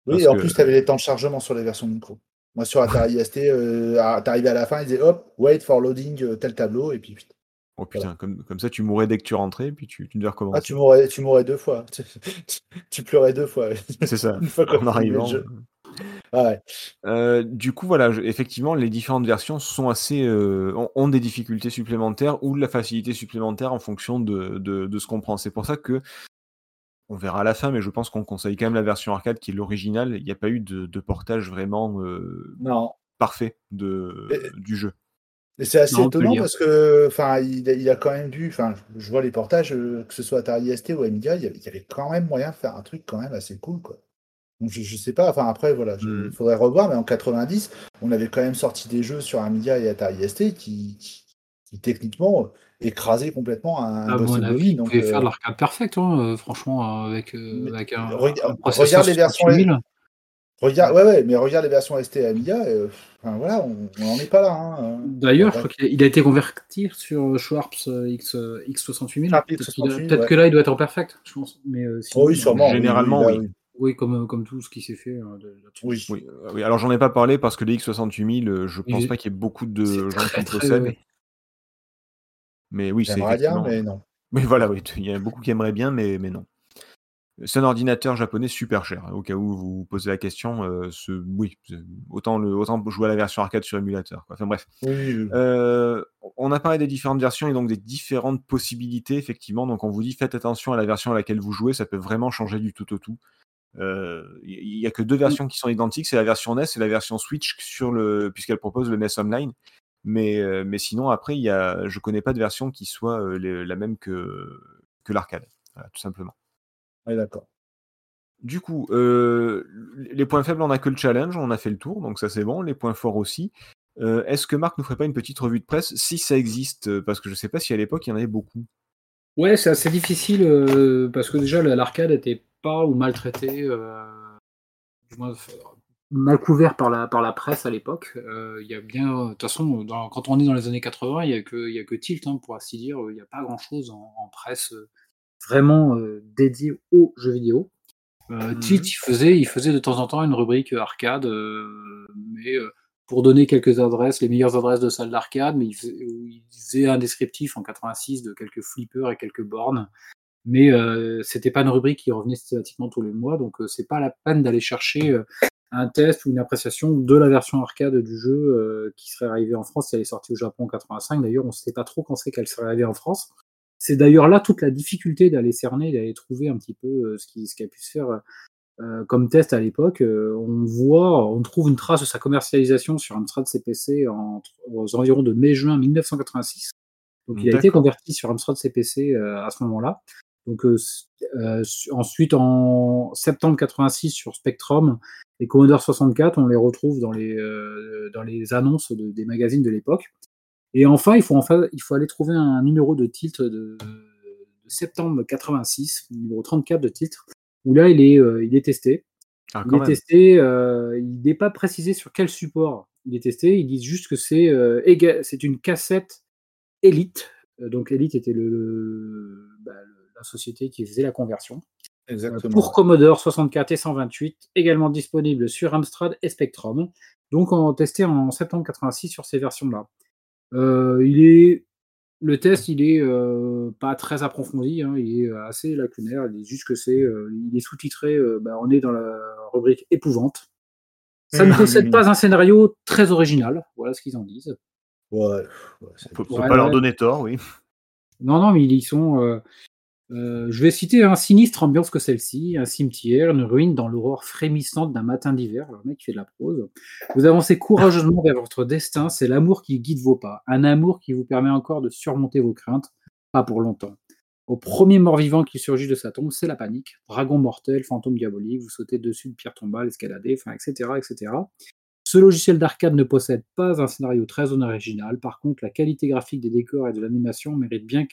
Oui, et en que- plus, tu avais les temps de chargement sur les versions micro. Moi, sur Atari ST, euh, t'arrivais à la fin, ils disaient hop, wait for loading euh, tel tableau, et puis putain. Oh putain, comme, comme ça tu mourrais dès que tu rentrais, puis tu, tu devais recommencer. Ah, tu mourrais, tu mourrais deux fois. tu pleurais deux fois. C'est ça, Une fois qu'on en arrivant. jeu. Ah ouais. Euh, du coup, voilà, je- effectivement, les différentes versions sont assez, euh, ont, ont des difficultés supplémentaires ou de la facilité supplémentaire en fonction de, de, de ce qu'on prend. C'est pour ça que, on verra à la fin, mais je pense qu'on conseille quand même la version arcade qui est l'original. Il n'y a pas eu de, de portage vraiment euh, Non. parfait de, Et- du jeu. C'est assez Non, étonnant parce que, enfin, il, a- il a quand même dû, enfin, je vois les portages, euh, que ce soit Atari ST ou Amiga, il y, avait, quand même moyen de faire un truc quand même assez cool, quoi. Donc je, je sais pas, enfin après voilà, il Mm. faudrait revoir, mais en 90, on avait quand même sorti des jeux sur Amiga et Atari ST qui, qui, qui techniquement écrasait complètement un À mon avis, Bobby. il Donc, pouvait euh, faire de l'arcade perfect, hein, euh, franchement, euh, avec, euh, un, un regarde les versions 68000. Regarde, ouais, ouais, mais regarde les versions ST et Amiga. euh, enfin, voilà, on n'en est pas là. Hein, euh. D'ailleurs, je crois qu'il a, il a été converti sur Schwartz euh, X, euh, X68000. Sharp Peut-être qu'il a- X68000, peut-être ouais. que là, il doit être en perfect, je pense. Mais, euh, sinon, Oh oui, sûrement. oui, Généralement, là, oui. Oui, comme, comme tout ce qui s'est fait. hein, de- là-dessus. Oui. Oui, oui. alors j'en ai pas parlé parce que les X68000, euh, je pense pas qu'il y ait beaucoup de gens qui possèdent. ouais. Mais oui, c'est J'aimerais bien, mais non. Mais voilà, oui, il y a beaucoup qui aimeraient bien, mais, mais non. C'est un ordinateur japonais super cher. hein, Au cas où vous vous posez la question, euh, ce, oui, autant, le, autant jouer à la version arcade sur émulateur. quoi. Enfin bref. Oui, oui. Euh, on a parlé des différentes versions et donc des différentes possibilités, effectivement. Donc on vous dit faites attention à la version à laquelle vous jouez, ça peut vraiment changer du tout au tout. Euh, Il n'y a que deux versions qui sont identiques, c'est la version NES et la version Switch sur le, puisqu'elle propose le NES Online. Mais, euh, mais sinon, après, il y a, je connais pas de version qui soit euh, les- la même que, que l'arcade, Voilà, tout simplement. Ouais, d'accord. Du coup, euh, les points faibles, on a que le challenge, on a fait le tour, donc ça c'est bon. Les points forts aussi. Euh, Est-ce que Marc nous ferait pas une petite revue de presse si ça existe? Parce que je sais pas si à l'époque il y en avait beaucoup. Ouais, c'est assez difficile euh, parce que déjà la- l'arcade était pas ou maltraité, euh, du moins euh, mal couvert par la, par la presse à l'époque. Euh, Il y a bien, de toute façon, dans- quand on est dans les années 80, il y a que, il y a que Tilt, hein, pour ainsi dire. Il n'y a pas grand chose en, en presse euh, vraiment euh, dédiée aux jeux vidéo. Euh, Mhm. Tilt, il faisait, il faisait de temps en temps une rubrique arcade, euh, mais euh, pour donner quelques adresses, les meilleures adresses de salles d'arcade, mais il faisait, où il faisait un descriptif en 86 de quelques flippers et quelques bornes. Mais euh, c'était pas une rubrique qui revenait systématiquement tous les mois, donc euh, c'est pas la peine d'aller chercher euh, un test ou une appréciation de la version arcade du jeu euh, qui serait arrivée en France si elle est sortie au Japon en 85. D'ailleurs, on ne sait pas trop quand c'est qu'elle serait arrivée en France. C'est d'ailleurs là toute la difficulté d'aller cerner, d'aller trouver un petit peu euh, ce, qui, ce qui a pu se faire euh, comme test à l'époque. Euh, on voit, on trouve une trace de sa commercialisation sur Amstrad CPC en, aux environs de mai-juin 1986. Donc il a été converti sur Amstrad CPC euh, à ce moment-là. Donc euh, euh, ensuite en septembre 86 sur Spectrum et Commodore 64, on les retrouve dans les euh, dans les annonces de- des magazines de l'époque. Et enfin, il faut enfin il faut aller trouver un numéro de titre de, de septembre 86, numéro 34 de titre, où là il est euh, il est testé. Ah, Il est même. testé, euh, il n'est pas précisé sur quel support il est testé. Ils disent juste que c'est euh, c'est une cassette Elite. Donc Elite était le, le- bah, le- la société qui faisait la conversion. Exactement. pour Commodore 64 et 128, également disponible sur Amstrad et Spectrum. Donc on testé en septembre 86 sur ces versions-là. Euh, il est le test, il est euh, pas très approfondi, hein, il est assez lacunaire. Il dit juste que c'est, euh, il est sous-titré. euh, bah, on est dans la rubrique épouvante. Ça ne possède pas un scénario très original. Voilà ce qu'ils en disent. Ouais, Faut, faut Ouais, pas leur donner tort, oui. Non, non, mais ils sont. Euh, je vais citer un sinistre ambiance que celle-ci, un cimetière, une ruine dans l'aurore frémissante d'un matin d'hiver. Le mec fait de la prose. Vous avancez courageusement vers votre destin. C'est l'amour qui guide vos pas. Un amour qui vous permet encore de surmonter vos craintes. Pas pour longtemps. Au premier mort-vivant qui surgit de sa tombe, c'est la panique. Dragon mortel, fantôme diabolique, vous sautez dessus de pierre tombale, escaladez, etc., etc. Ce logiciel d'arcade ne possède pas un scénario très original. Par contre, la qualité graphique des décors et de l'animation mérite bien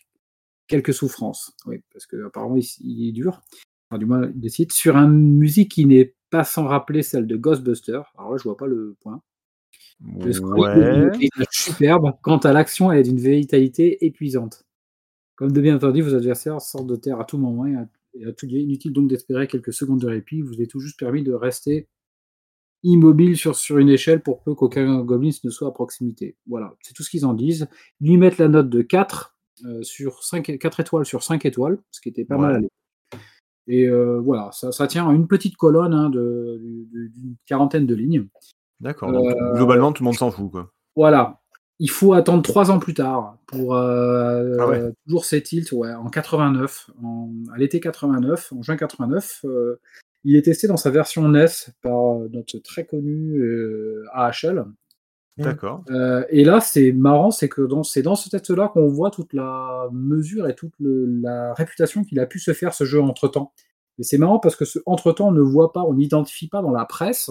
quelques souffrances. Oui, parce que apparemment il, il est dur. Enfin, du moins, il décide sur une musique qui n'est pas sans rappeler celle de Ghostbusters. Alors là, je vois pas le point. Le est superbe. Quant à l'action, elle est d'une vitalité épuisante. Comme de bien entendu, vos adversaires sortent de terre à tout moment et à, et à tout lieu. Inutile donc d'espérer quelques secondes de répit. Vous est tout juste permis de rester immobile sur, sur une échelle pour peu qu'aucun goblin ne soit à proximité. Voilà, c'est tout ce qu'ils en disent. Ils lui mettent la note de 4 euh, sur 5, 4 étoiles sur 5 étoiles, ce qui était pas Ouais. mal à l'époque. Et euh, voilà, ça, ça tient à une petite colonne hein, d'une quarantaine de lignes. D'accord. Donc, Euh, globalement, tout le monde s'en fout, quoi. Voilà. Il faut attendre trois ans plus tard pour euh, Ah ouais. euh, toujours ces tilts, ouais, en 89, en- à l'été 89, en juin 89. euh, il est testé dans sa version NES par notre très connu euh, AHL. D'accord. Euh, et là, c'est marrant, c'est que dans- c'est dans ce test-là qu'on voit toute la mesure et toute le- la réputation qu'il a pu se faire ce jeu entre-temps. Et c'est marrant parce que ce entre-temps, on ne voit pas, on n'identifie pas dans la presse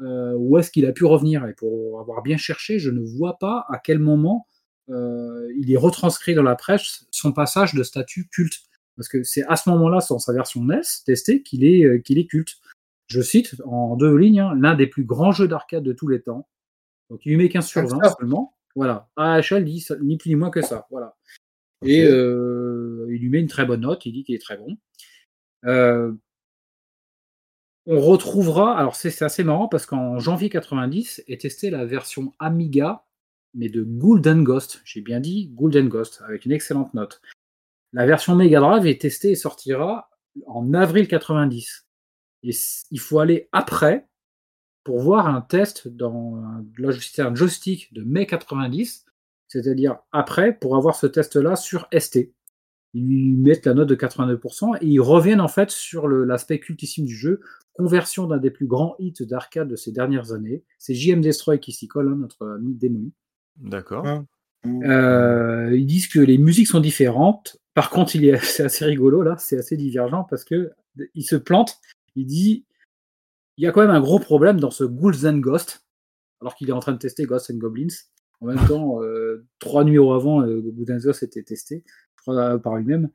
euh, où est-ce qu'il a pu revenir. Et pour avoir bien cherché, je ne vois pas à quel moment euh, il est retranscrit dans la presse son passage de statut culte. Parce que c'est à ce moment-là, dans sa version NES testée, qu'il est, qu'il est culte. Je cite en deux lignes, hein, l'un des plus grands jeux d'arcade de tous les temps. Donc il lui met 15 sur 20 seulement. Voilà. AHL dit ça- ni plus ni moins que ça. Voilà. Et euh, il lui met une très bonne note, il dit qu'il est très bon. Euh, on retrouvera, alors c'est assez marrant parce qu'en janvier 90 est testée la version Amiga, mais de Golden Ghost. J'ai bien dit Golden Ghost, avec une excellente note. La version Mega Drive est testée et sortira en avril 90. Et il faut aller après pour voir un test dans un, joystick de mai 90, c'est-à-dire après pour avoir ce test-là sur ST. Ils lui mettent la note de 82% et ils reviennent en fait sur l'aspect cultissime du jeu, conversion d'un des plus grands hits d'arcade de ces dernières années. C'est JM Destroy qui s'y colle, hein, notre ami démoni. D'accord. Euh, ils disent que les musiques sont différentes. Par contre, il est c'est assez rigolo là, c'est assez divergent parce que il se plante. Il dit il y a quand même un gros problème dans ce Ghouls and Ghost, alors qu'il est en train de tester Ghosts and Goblins. En même temps, euh, trois numéros avant, euh, Ghouls and Ghost était testé crois, par lui-même.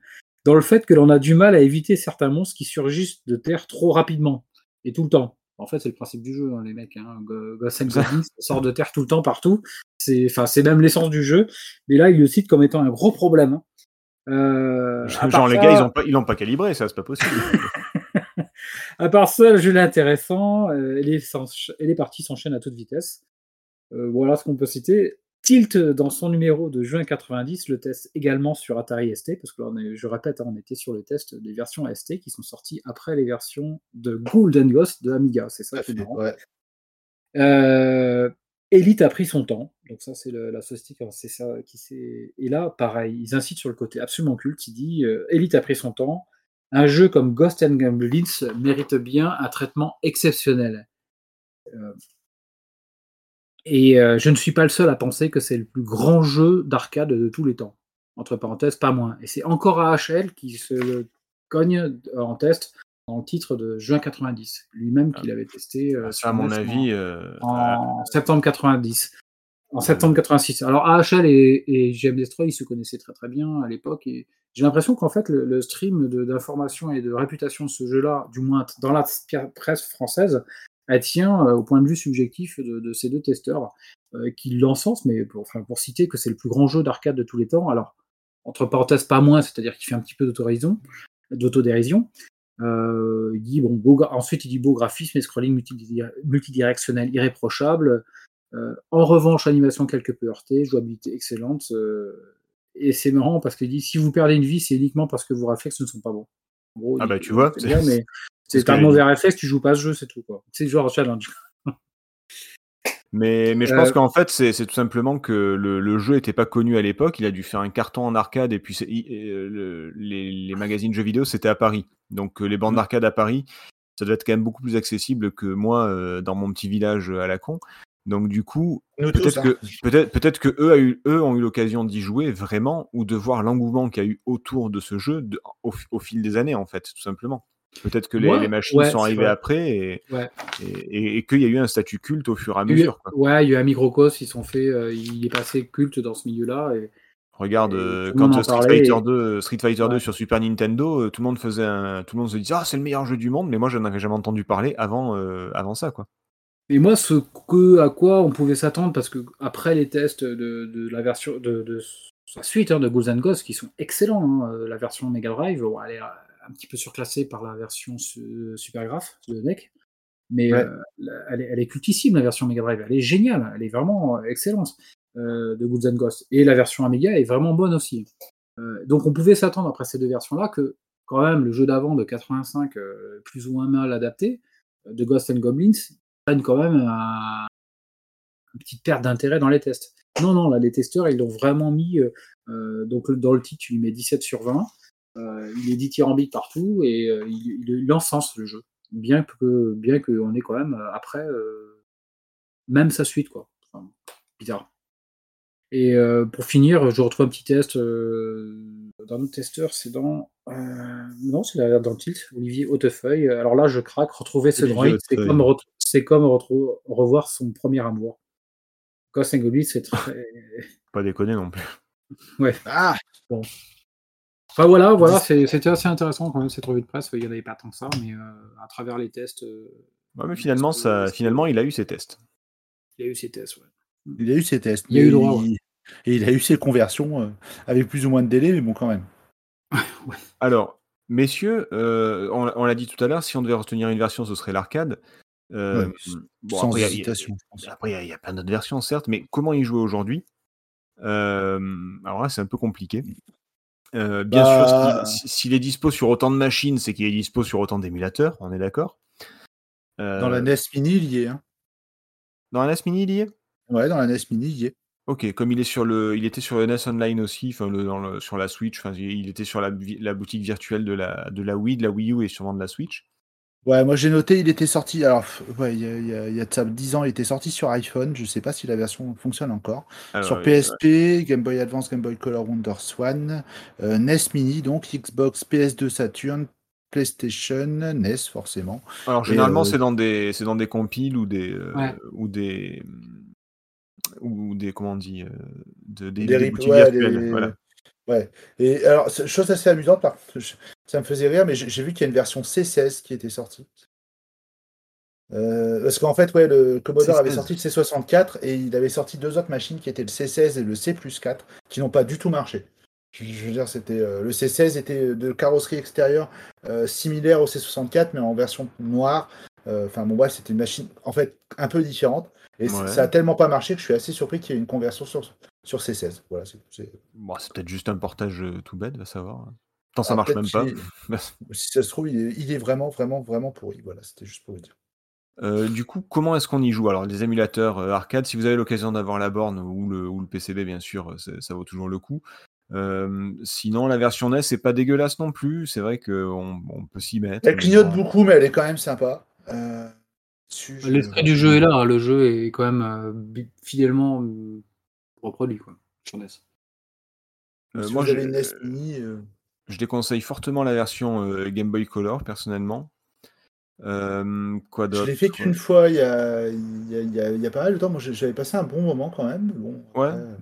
Dans le fait que l'on a du mal à éviter certains monstres qui surgissent de terre trop rapidement et tout le temps. En fait, c'est le principe du jeu, hein, les mecs. Hein. Ghosts and Goblins sort de terre tout le temps, partout. C'est, enfin, c'est même l'essence du jeu. Mais là, il le cite comme étant un gros problème. hein. Euh, Genre, les ça- gars, ils ont pas, ils l'ont pas calibré, ça, c'est pas possible. À part ça, le jeu est intéressant euh, et, les, les parties s'enchaînent à toute vitesse. Euh, voilà ce qu'on peut citer. Tilt, dans son numéro de juin 90, le teste également sur Atari ST, parce que là, on est- je répète, hein, on était sur le test des versions ST qui sont sorties après les versions de Golden Ghost de Amiga. C'est ça qui marrant. ouais. Euh, Elite a pris son temps. Donc ça, c'est la société qui c'est ça qui s'est. Et là, pareil, ils incitent sur le côté absolument culte. Il dit euh, Elite a pris son temps. Un jeu comme Ghost and Goblins mérite bien un traitement exceptionnel. Euh, et euh, je ne suis pas le seul à penser que c'est le plus grand jeu d'arcade de tous les temps. Entre parenthèses, pas moins. Et c'est encore AHL qui se cogne en test dans le titre de juin 90. Lui-même qui l'avait testé. euh, sur à mon en- avis, en septembre 90. En septembre 86. Alors AHL et, et GM Destroy, ils se connaissaient très très bien à l'époque. Et j'ai l'impression qu'en fait, le, le stream d'information et de réputation de ce jeu-là, du moins dans la presse française, elle tient euh, au point de vue subjectif de, de ces deux testeurs euh, qui l'encensent, mais pour, enfin, pour citer que c'est le plus grand jeu d'arcade de tous les temps. Alors, entre parenthèses, pas moins, c'est-à-dire qu'il fait un petit peu d'autodérision. Euh, il dit, bon, beau ensuite, il dit beau graphisme et scrolling multidire- multidirectionnel irréprochable. Euh, en revanche, animation quelque peu heurtée, jouabilité excellente. Et c'est marrant parce qu'il dit si vous perdez une vie, c'est uniquement parce que vos réflexes ne sont pas bons. En gros, Ah bah, tu vois, c'est bien, mais c'est un mauvais réflexe, tu joues pas ce jeu, c'est tout. quoi. C'est genre challenge. Mais, mais je Euh, pense qu'en fait, c'est c'est tout simplement que le, le jeu n'était pas connu à l'époque. Il a dû faire un carton en arcade et puis euh, le- les, les magazines jeux vidéo, c'était à Paris. Donc euh, les bandes Mm. d'arcade à Paris, ça doit être quand même beaucoup plus accessible que moi euh, dans mon petit village à la con. Donc du coup, peut-être hein. que peut-être que eux, a eu, eux ont eu l'occasion d'y jouer vraiment ou de voir l'engouement qu'il y a eu autour de ce jeu de- au, au fil des années en fait, tout simplement. Peut-être que les, Ouais, les machines ouais, sont arrivées après et, Ouais. et, et- et qu'il y a eu un statut culte au fur et à mesure. Quoi. Ouais, il y a eu un microcosme, ils sont fait, euh, il est passé culte dans ce milieu-là. Et, Regarde, euh, quand Street Fighter et- 2, Street Fighter 2 Ouais. sur Super Nintendo, euh, tout le monde faisait un, tout le monde se disait ah c'est le meilleur jeu du monde, mais moi je n'avais jamais entendu parler avant, euh, avant ça quoi. Et moi, ce que, à quoi on pouvait s'attendre, parce que après les tests de, de la version de, de sa suite hein, de Ghouls and Ghosts, qui sont excellents, hein, euh, la version Mega Drive, elle est euh, un petit peu surclassée par la version su- Super Graph de NEC, mais Ouais. euh, elle, est, elle est cultissime la version Mega Drive, elle est géniale, elle est vraiment euh, excellente euh, de Ghouls and Ghosts. Et la version Amiga est vraiment bonne aussi. Euh, donc on pouvait s'attendre après ces deux versions-là que quand même le jeu d'avant de 85, euh, plus ou moins mal adapté, euh, de Ghosts and Goblins, prennent quand même un- une petite perte d'intérêt dans les tests. Non, non, là, les testeurs, ils l'ont vraiment mis. euh, euh, donc, dans le titre, lui mets 17 sur 20. euh, il est dithyrambique partout et euh, il, il, il encense le jeu. Bien que bien qu'on ait quand même après même sa suite, quoi. Bizarre. Et euh, pour finir, je retrouve un petit test euh, d'un autre testeur, c'est dans. euh, non, c'est la- dans le tilt, Olivier Hautefeuille. Alors là, je craque, retrouver ce Olivier hit, c'est comme, revoir son premier amour. Ghost and c'est très. Pas déconner non plus. Ouais. Ah Enfin voilà, voilà, c'était assez intéressant quand même cette revue de presse. Il n'y en avait pas tant que ça, mais euh, à travers les tests, euh, Ouais, mais finalement, ça, finalement, il a eu ses tests. il a eu ces tests. ouais. Il a eu ses tests. Il a eu droit, il- Et il a eu ses conversions euh, avec plus ou moins de délai, mais bon, quand même. Alors, messieurs, euh, on, on l'a dit tout à l'heure, si on devait retenir une version, ce serait l'arcade. Euh, Ouais, bon, Sans après, il y a- hésitation, je pense. Après, il y a- il y, a plein d'autres versions, certes, mais comment y jouer aujourd'hui? Euh, Alors là, c'est un peu compliqué. Euh, bien Bah- sûr, s'il- s'il est dispo sur autant de machines, c'est qu'il est dispo sur autant d'émulateurs, on est d'accord Euh, Dans la NES Mini, il y est. hein. dans la NES Mini, il y est? Ouais, dans la NES Mini, il y est. Ok, comme il est sur le, il était sur le NES Online aussi, enfin le, dans le- sur la Switch, enfin il était sur la, vi- la boutique virtuelle de la, de la Wii, de la Wii U et sûrement de la Switch. Ouais, moi j'ai noté, il était sorti. Alors, pff, ouais, il y a, il y a- il y a de ça 10 ans, il était sorti sur iPhone. Je sais pas si la version fonctionne encore. Alors, sur euh, PSP, Game Boy Advance, Game Boy Color Wonder Swan, euh, NES Mini, donc Xbox, PS2 Saturn, PlayStation, NES forcément. Alors généralement euh, c'est dans des, c'est dans des compiles ou des, euh, Ouais. ou des, ou des, comment on dit, euh, de- des, Des des boutiques ouais, virtuelles. Voilà. Ouais. Et alors, chose assez amusante, je- ça me faisait rire, mais j'ai vu qu'il y a une version C16 qui était sortie. Euh, parce qu'en fait, ouais, le Commodore avait C16. sorti le C64 et il avait sorti deux autres machines qui étaient le C16 et le C+4 qui n'ont pas du tout marché. Je, je veux dire, c'était euh, le C16 était de carrosserie extérieure euh, similaire au C64 mais en version noire. Enfin bon bref, c'était une machine en fait un peu différente et Ouais. ça a tellement pas marché que je suis assez surpris qu'il y ait une conversion sur sur C16. Voilà, c'est- Bon, peut-être juste un portage euh, tout bête, va savoir. Tant ça Ah, marche peut-être même pas. Si ça se trouve, il est, il est vraiment, vraiment, vraiment pourri. Voilà, c'était juste pour vous dire. Euh, du coup, comment est-ce qu'on y joue? Alors, les émulateurs euh, arcade, si vous avez l'occasion d'avoir la borne ou le, ou le PCB, bien sûr, euh, ça vaut toujours le coup. Euh, sinon, la version NES, c'est pas dégueulasse non plus. C'est vrai qu'on on peut s'y mettre. Elle clignote bon. beaucoup, mais elle est quand même sympa. Euh, je- L'esprit du jeu est là. Le jeu est quand même euh, fidèlement euh, reproduit quoi, sur NES. Euh, Si moi, je- une NES Mini, euh, Je déconseille fortement la version euh, Game Boy Color, personnellement. Euh, quoi je l'ai fait qu'une fois il y a, il y, a, il y a- il y a pas mal de temps. Moi, j'avais passé un bon moment quand même. Bon, Ouais. euh,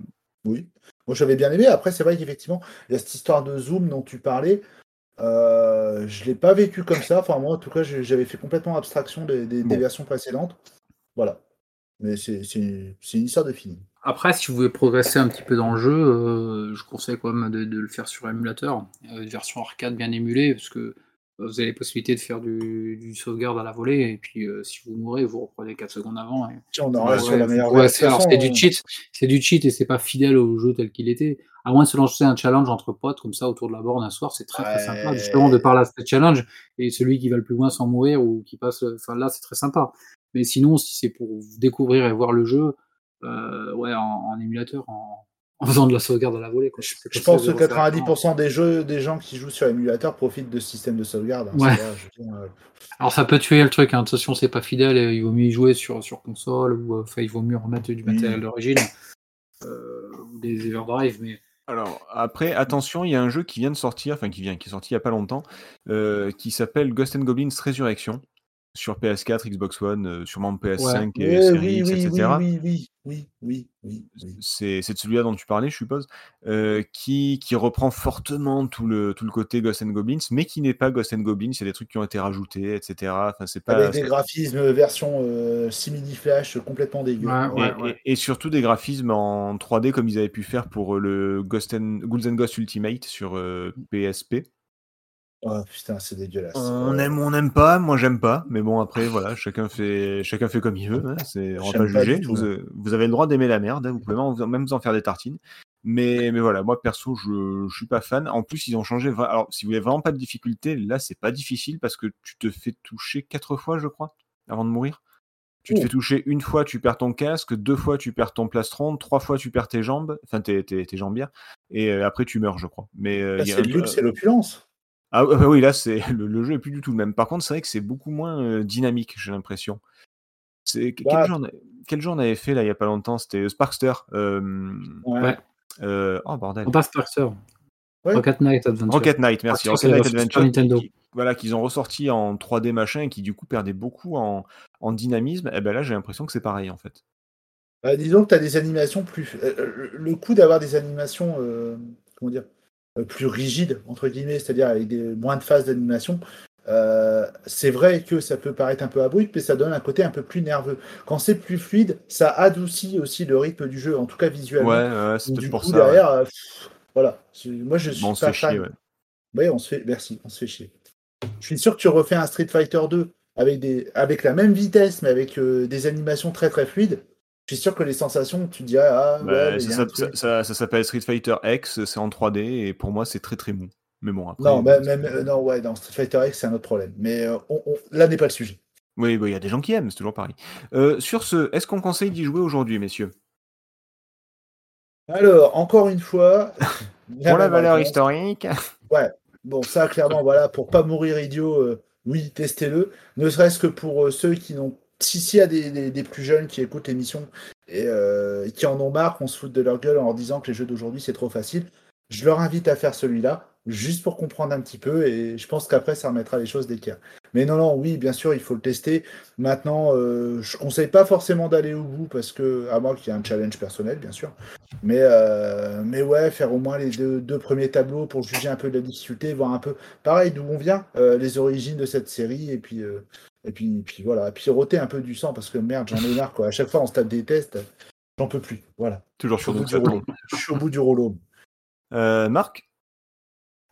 oui. Moi, j'avais bien aimé. Après, c'est vrai qu'effectivement, il y a cette histoire de zoom dont tu parlais. Euh, je l'ai pas vécu comme ça. Enfin, moi, en tout cas, j'avais fait complètement abstraction des, des- des Bon. versions précédentes. Voilà. Mais c'est une histoire de fini. Après, si vous voulez progresser un petit peu dans le jeu, euh, je conseille quand même de, de le faire sur émulateur, euh, une version arcade bien émulée, parce que euh, vous avez la possibilité de faire du, du sauvegarde à la volée, et puis euh, si vous mourrez, vous reprenez 4 secondes avant. Et... Tiens, on en reste sur la meilleure version. c'est, façon, du cheat, c'est du cheat et c'est pas fidèle au jeu tel qu'il était. À moins de se lancer un challenge entre potes comme ça autour de la borne un soir, c'est très très Ouais. sympa. Justement de par l'aspect challenge et celui qui va le plus loin sans mourir ou qui passe, enfin là c'est très sympa. Mais sinon, si c'est pour découvrir et voir le jeu, euh, ouais, en, en émulateur, en, en faisant de la sauvegarde à la volée. Quoi. Je, pense que vous refaire un 90% des jeux, des gens qui jouent sur émulateur profitent de ce système de sauvegarde. hein, Ouais. je euh, Alors ça peut tuer le truc, hein. attention c'est pas fidèle, et il vaut mieux y jouer sur, sur console, ou euh, enfin il vaut mieux remettre du Oui. matériel d'origine, euh, ou des Everdrive, mais Alors, après, attention, il y a un jeu qui vient de sortir, enfin qui vient, qui est sorti il y a pas longtemps, euh, qui s'appelle Ghost and Goblins Resurrection sur PS4, Xbox One, euh, sûrement PS5 et ouais, Series oui, X, oui, etc. oui, oui, oui, oui, oui, oui. C'est c'est de celui-là dont tu parlais, je suppose, euh, qui, qui reprend fortement tout le, tout le côté Ghost and Goblins, mais qui n'est pas Ghost and Goblins. Il y a des trucs qui ont été rajoutés, etc. Enfin, c'est pas. Avec des c'est- graphismes version euh, simili-flash complètement dégueu. Ouais, Et, ouais, ouais. et- et surtout des graphismes en 3D comme ils avaient pu faire pour euh, le Ghost and, Ghouls and Ghosts Ultimate sur euh, PSP. Oh putain, c'est dégueulasse. On Euh, aime ou on n'aime pas, moi j'aime pas, mais bon après voilà, chacun fait chacun fait comme il veut, hein, c'est on va pas juger. Vous, euh, vous avez le droit d'aimer la merde, hein, vous pouvez même, vous en faire des tartines. Mais, mais voilà, moi perso, je, je suis pas fan. En plus, ils ont changé. Alors, si vous voulez vraiment pas de difficulté, là c'est pas difficile parce que tu te fais toucher quatre fois, je crois, avant de mourir. Tu te Oh. fais toucher une fois, tu perds ton casque, deux fois, tu perds ton plastron, trois fois, tu perds tes jambes, enfin tes, tes, tes jambières, et euh, après tu meurs, je crois. Mais euh, c'est un- le luxe et l'opulence. Ah ouais, bah oui, là, c'est le, le jeu est plus du tout le même. Par contre, c'est vrai que c'est beaucoup moins euh, dynamique, j'ai l'impression. C'est que- Bah, quel, jeu on a- quel jeu on avait fait là il y a pas longtemps C'était Sparkster. euh, Ouais. euh, oh bordel. On passe. Ouais. Rocket Knight Adventure. Rocket Knight, merci. Ah, Rocket c'est Knight Adventure. Nintendo. qui- voilà, qu'ils ont ressorti en 3D machin et qui du coup perdait beaucoup en, en dynamisme. Et ben là, j'ai l'impression que c'est pareil en fait. Bah, disons que tu as des animations plus. euh, le coup d'avoir des animations, euh, comment dire, euh, plus rigides, entre guillemets, c'est-à-dire avec des, moins de phases d'animation, euh, c'est vrai que ça peut paraître un peu abrupt, mais ça donne un côté un peu plus nerveux. Quand c'est plus fluide, ça adoucit aussi le rythme du jeu, en tout cas visuellement. Ouais, ouais, c'est pour coup, ça. ouais. derrière, euh, pff, voilà. Moi, je suis Bon, on se fait chier, ouais. On se fait. Merci, on se fait chier. Je suis sûr que tu refais un Street Fighter 2 avec, des... avec la même vitesse, mais avec euh, des animations très très fluides. Je suis sûr que les sensations, tu dirais, ah ouais, Bah, ça s'appelle Street Fighter X, c'est en 3D, et pour moi, c'est très très mou. Mais bon, après. Non, même, euh, non, ouais, dans Street Fighter X, c'est un autre problème. Mais euh, on- on- là n'est pas le sujet. Oui, bah, il y a des gens qui aiment, c'est toujours pareil. Euh, sur ce, est-ce qu'on conseille d'y jouer aujourd'hui, messieurs? Alors, encore une fois, Pour la valeur réponse. historique. Bon, ça, clairement, voilà, pour pas mourir idiot, oui, testez-le. Ne serait-ce que pour ceux qui n'ont. Si, s'il y a des, plus jeunes qui écoutent l'émission et euh, qui en ont marre, qu'on se foute de leur gueule en leur disant que les jeux d'aujourd'hui c'est trop facile, je leur invite à faire celui-là, juste pour comprendre un petit peu, et je pense qu'après ça remettra les choses d'équerre. Mais non, non, oui, bien sûr, il faut le tester. Maintenant, euh, je conseille pas forcément d'aller au bout parce que, à moins qu'il y ait un challenge personnel, bien sûr. Mais, euh, mais ouais, faire au moins les deux, premiers tableaux pour juger un peu de la difficulté, voir un peu, pareil, d'où on vient, euh, les origines de cette série, et puis, et puis, puis voilà, et puis roter un peu du sang parce que merde, j'en ai marre quoi. À chaque fois, on se tape des tests, j'en peux plus. Voilà, Toujours sur bout du rouleau. Je suis au bout du rouleau. Euh, Marc?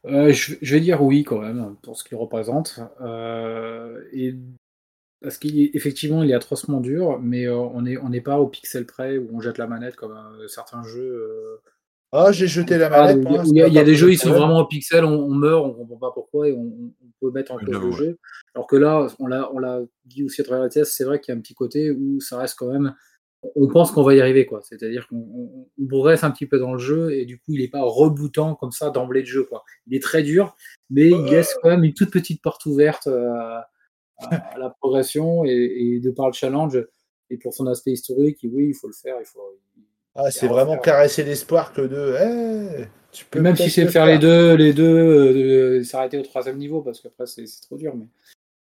Euh, je, je vais dire oui quand même pour ce qu'il représente. Euh, et parce qu'effectivement il est atrocement dur, mais euh, on n'est on n'est pas au pixel près où on jette la manette comme euh, certains jeux. euh, Ah, j'ai jeté la ah, manette. il y a- y des jeux ils sont vraiment au pixel, on, on meurt, on comprend pas pourquoi et on peut mettre en cause le ouais. jeu. Alors que là, on l'a dit aussi à travers la test, c'est vrai qu'il y a un petit côté où ça reste quand même. On pense qu'on va y arriver, quoi. C'est-à-dire qu'on on, on progresse un petit peu dans le jeu et du coup, il n'est pas rebootant comme ça d'emblée de jeu, quoi. Il est très dur, mais il laisse quand même une toute petite porte ouverte euh, à, à la progression et, et de par le challenge et pour son aspect historique, oui, il faut le faire, il faut. Ah, c'est vraiment caresser l'espoir que de. Tu peux même si c'est faire les deux, les deux, euh, s'arrêter au troisième niveau parce qu'après c'est c'est trop dur, mais,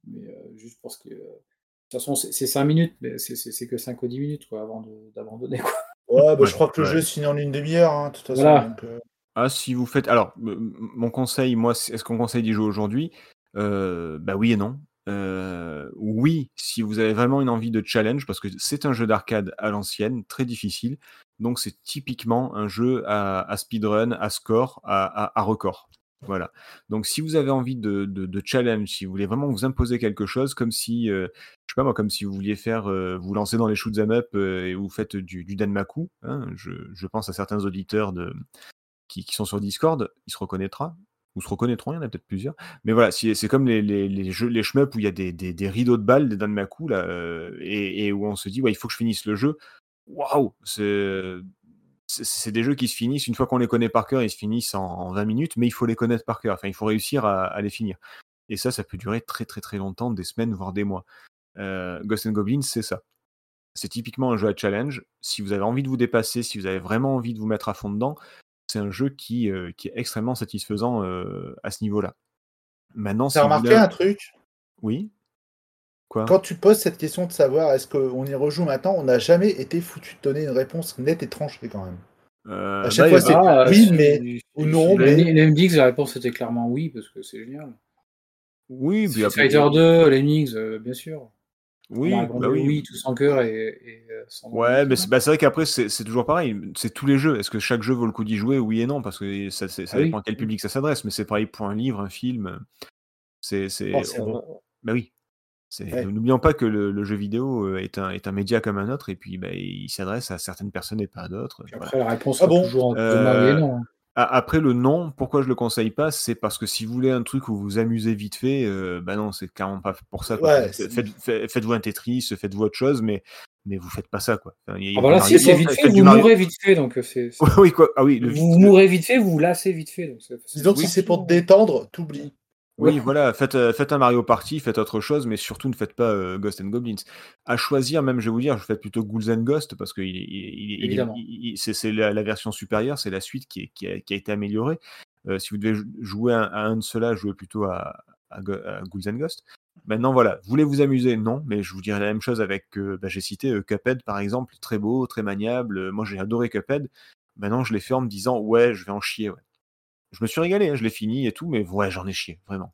mais euh, juste parce que. euh, de toute façon, c'est c'est 5 minutes, mais c'est- que 5 ou 10 minutes quoi, avant d'abandonner. Ouais, bah, Ouais, je crois que le ouais. jeu se finit en une demi-heure, hein, de toute façon. Voilà. donc, euh, Ah, si vous faites. Alors, mon conseil, moi, c'est- est-ce qu'on conseille d'y jouer aujourd'hui? Euh, Bah oui et non. Euh, oui, si vous avez vraiment une envie de challenge, parce que c'est un jeu d'arcade à l'ancienne, très difficile. Donc, c'est typiquement un jeu à, speedrun, à score, à, record. Voilà. Donc, si vous avez envie de, challenge, si vous voulez vraiment vous imposer quelque chose, comme si, euh, je sais pas moi, comme si vous vouliez faire, euh, vous lancer dans les shoot 'em up euh, et vous faites du, Danmaku, hein, je, pense à certains auditeurs de, qui, sont sur Discord, ils se reconnaîtra, ou se reconnaîtront, il y en a peut-être plusieurs. Mais voilà, c'est comme les, les, jeux, les shmups où il y a des rideaux de balles, des Danmaku, là, euh, et, et où on se dit, ouais, il faut que je finisse le jeu. Waouh C'est des jeux qui se finissent, une fois qu'on les connaît par cœur, ils se finissent en, en 20 minutes, mais il faut les connaître par cœur. Enfin, il faut réussir à, à les finir. Et ça, ça peut durer très très très longtemps, des semaines, voire des mois. Euh, Ghost and Goblins, c'est ça. C'est typiquement un jeu à challenge. Si vous avez envie de vous dépasser, si vous avez vraiment envie de vous mettre à fond dedans, c'est un jeu qui, euh, qui est extrêmement satisfaisant euh, à ce niveau-là. Maintenant, T'as remarqué un truc? Oui? Quoi Quand tu poses cette question de savoir est-ce qu'on y rejoue maintenant, on n'a jamais été foutu de donner une réponse nette et tranchée quand même. Euh, à chaque bah, fois, y a- c'est Ah, oui, sur- mais ou non, mais- les- les MDX, la réponse était clairement oui, parce que c'est génial. Oui, puis après- Fighter 2, les MDX, euh, bien sûr. Oui, bah oui. oui, tous en cœur et, et, euh, sans Ouais, mais c'est bah, c'est vrai qu'après, c'est toujours pareil. C'est tous les jeux. Est-ce que chaque jeu vaut le coup d'y jouer? Oui et non, parce que ça, Ah oui. dépend à quel public ça s'adresse. Mais c'est pareil pour un livre, un film. C'est. Forcément. on- Bah oui. Ouais. N'oublions pas que le, le jeu vidéo euh, est un, est un média comme un autre, et puis bah, il s'adresse à certaines personnes et pas à d'autres. Voilà. Après, la réponse Ah bon toujours en Euh, non. hein. Après le non, pourquoi je le conseille pas C'est parce que si vous voulez un truc où vous vous amusez vite fait, euh, bah non, c'est clairement pas pour ça. quoi. Ouais, Faites- c'est- faites- faites- Faites-vous un Tetris, faites-vous autre chose, mais, mais vous faites pas ça. Quoi. Enfin, il y a- il y Ah voilà, du si, c'est vite fait, vous mourrez vite fait, donc c'est. oui, quoi. Ah oui, le Vous vite- mourrez vite fait, vous vous lassez vite fait. Donc Disons que Oui. si c'est pour te détendre, t'oublies. Oui, voilà, faites, euh, faites un Mario Party, faites autre chose, mais surtout ne faites pas euh, Ghost and Goblins. À choisir, même, je vais vous dire, je fais plutôt Ghouls and Ghost parce que il, il, il, c'est la, la version supérieure, c'est la suite qui, est- qui, a, qui a été améliorée. Euh, si vous devez jou- jouer à, à un de ceux-là, jouez plutôt à, à, Go- à Ghouls and Ghost. Maintenant, voilà, voulez vous amuser? Non, mais je vous dirais la même chose avec, euh, bah, j'ai cité Cuphead par exemple, très beau, très maniable. moi, j'ai adoré Cuphead. Maintenant, je l'ai fait en me disant, ouais, je vais en chier. Ouais. Je me suis régalé, hein, je l'ai fini et tout, mais ouais, j'en ai chié, vraiment.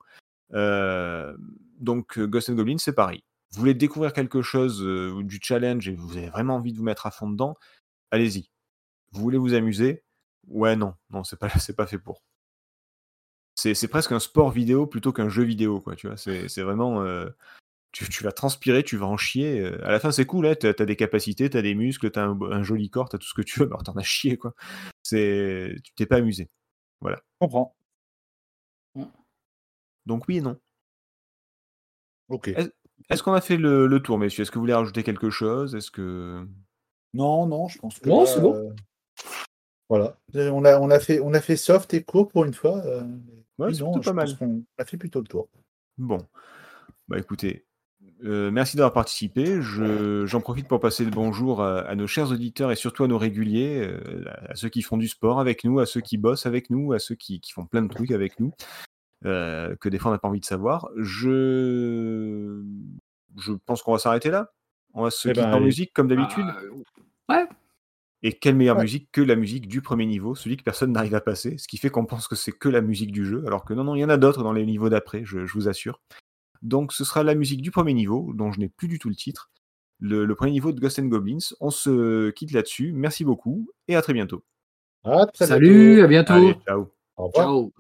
Euh, donc, euh, Ghost and Goblins, c'est pareil. Vous voulez découvrir quelque chose, euh, du challenge et vous avez vraiment envie de vous mettre à fond dedans, allez-y. Vous voulez vous amuser? Ouais, non, non, c'est pas, fait pour. C'est, presque un sport vidéo plutôt qu'un jeu vidéo, quoi, tu vois. C'est, vraiment. euh, tu, vas transpirer, tu vas en chier. À la fin, c'est cool, hein, t'as, des capacités, t'as des muscles, t'as un, joli corps, t'as tout ce que tu veux, mais t'en as chié, quoi. Tu t'es pas amusé. Je comprends. Donc oui et non. Ok. Est-ce qu'on a fait le, le tour, messieurs? Est-ce que vous voulez rajouter quelque chose? Est-ce que. Non, non, je pense que. Non, c'est bon. euh, Voilà. On a, on, a fait, on a fait soft et court pour une fois. euh, Ouais, oui, c'est pas pense mal. qu'on a fait plutôt le tour. Bon. Bah écoutez, euh, merci d'avoir participé. Je- J'en profite pour passer le bonjour à, à nos chers auditeurs et surtout à nos réguliers, euh, à, à ceux qui font du sport avec nous, à ceux qui bossent avec nous, à ceux qui, qui font plein de trucs avec nous, euh, que des fois on n'a pas envie de savoir. Je, je pense qu'on va s'arrêter là. On va se Eh ben, quitter en musique comme d'habitude. Ah, ouais. Et quelle meilleure Ouais. musique que la musique du premier niveau, celui que personne n'arrive à passer, ce qui fait qu'on pense que c'est que la musique du jeu, alors que non, non, il y en a d'autres dans les niveaux d'après, je, je vous assure. Donc ce sera la musique du premier niveau, dont je n'ai plus du tout le titre, le, le premier niveau de Ghost and Goblins. On se quitte là-dessus, merci beaucoup, et à très bientôt. À très Salut, bientôt. à bientôt. Allez, ciao Au revoir. Ciao.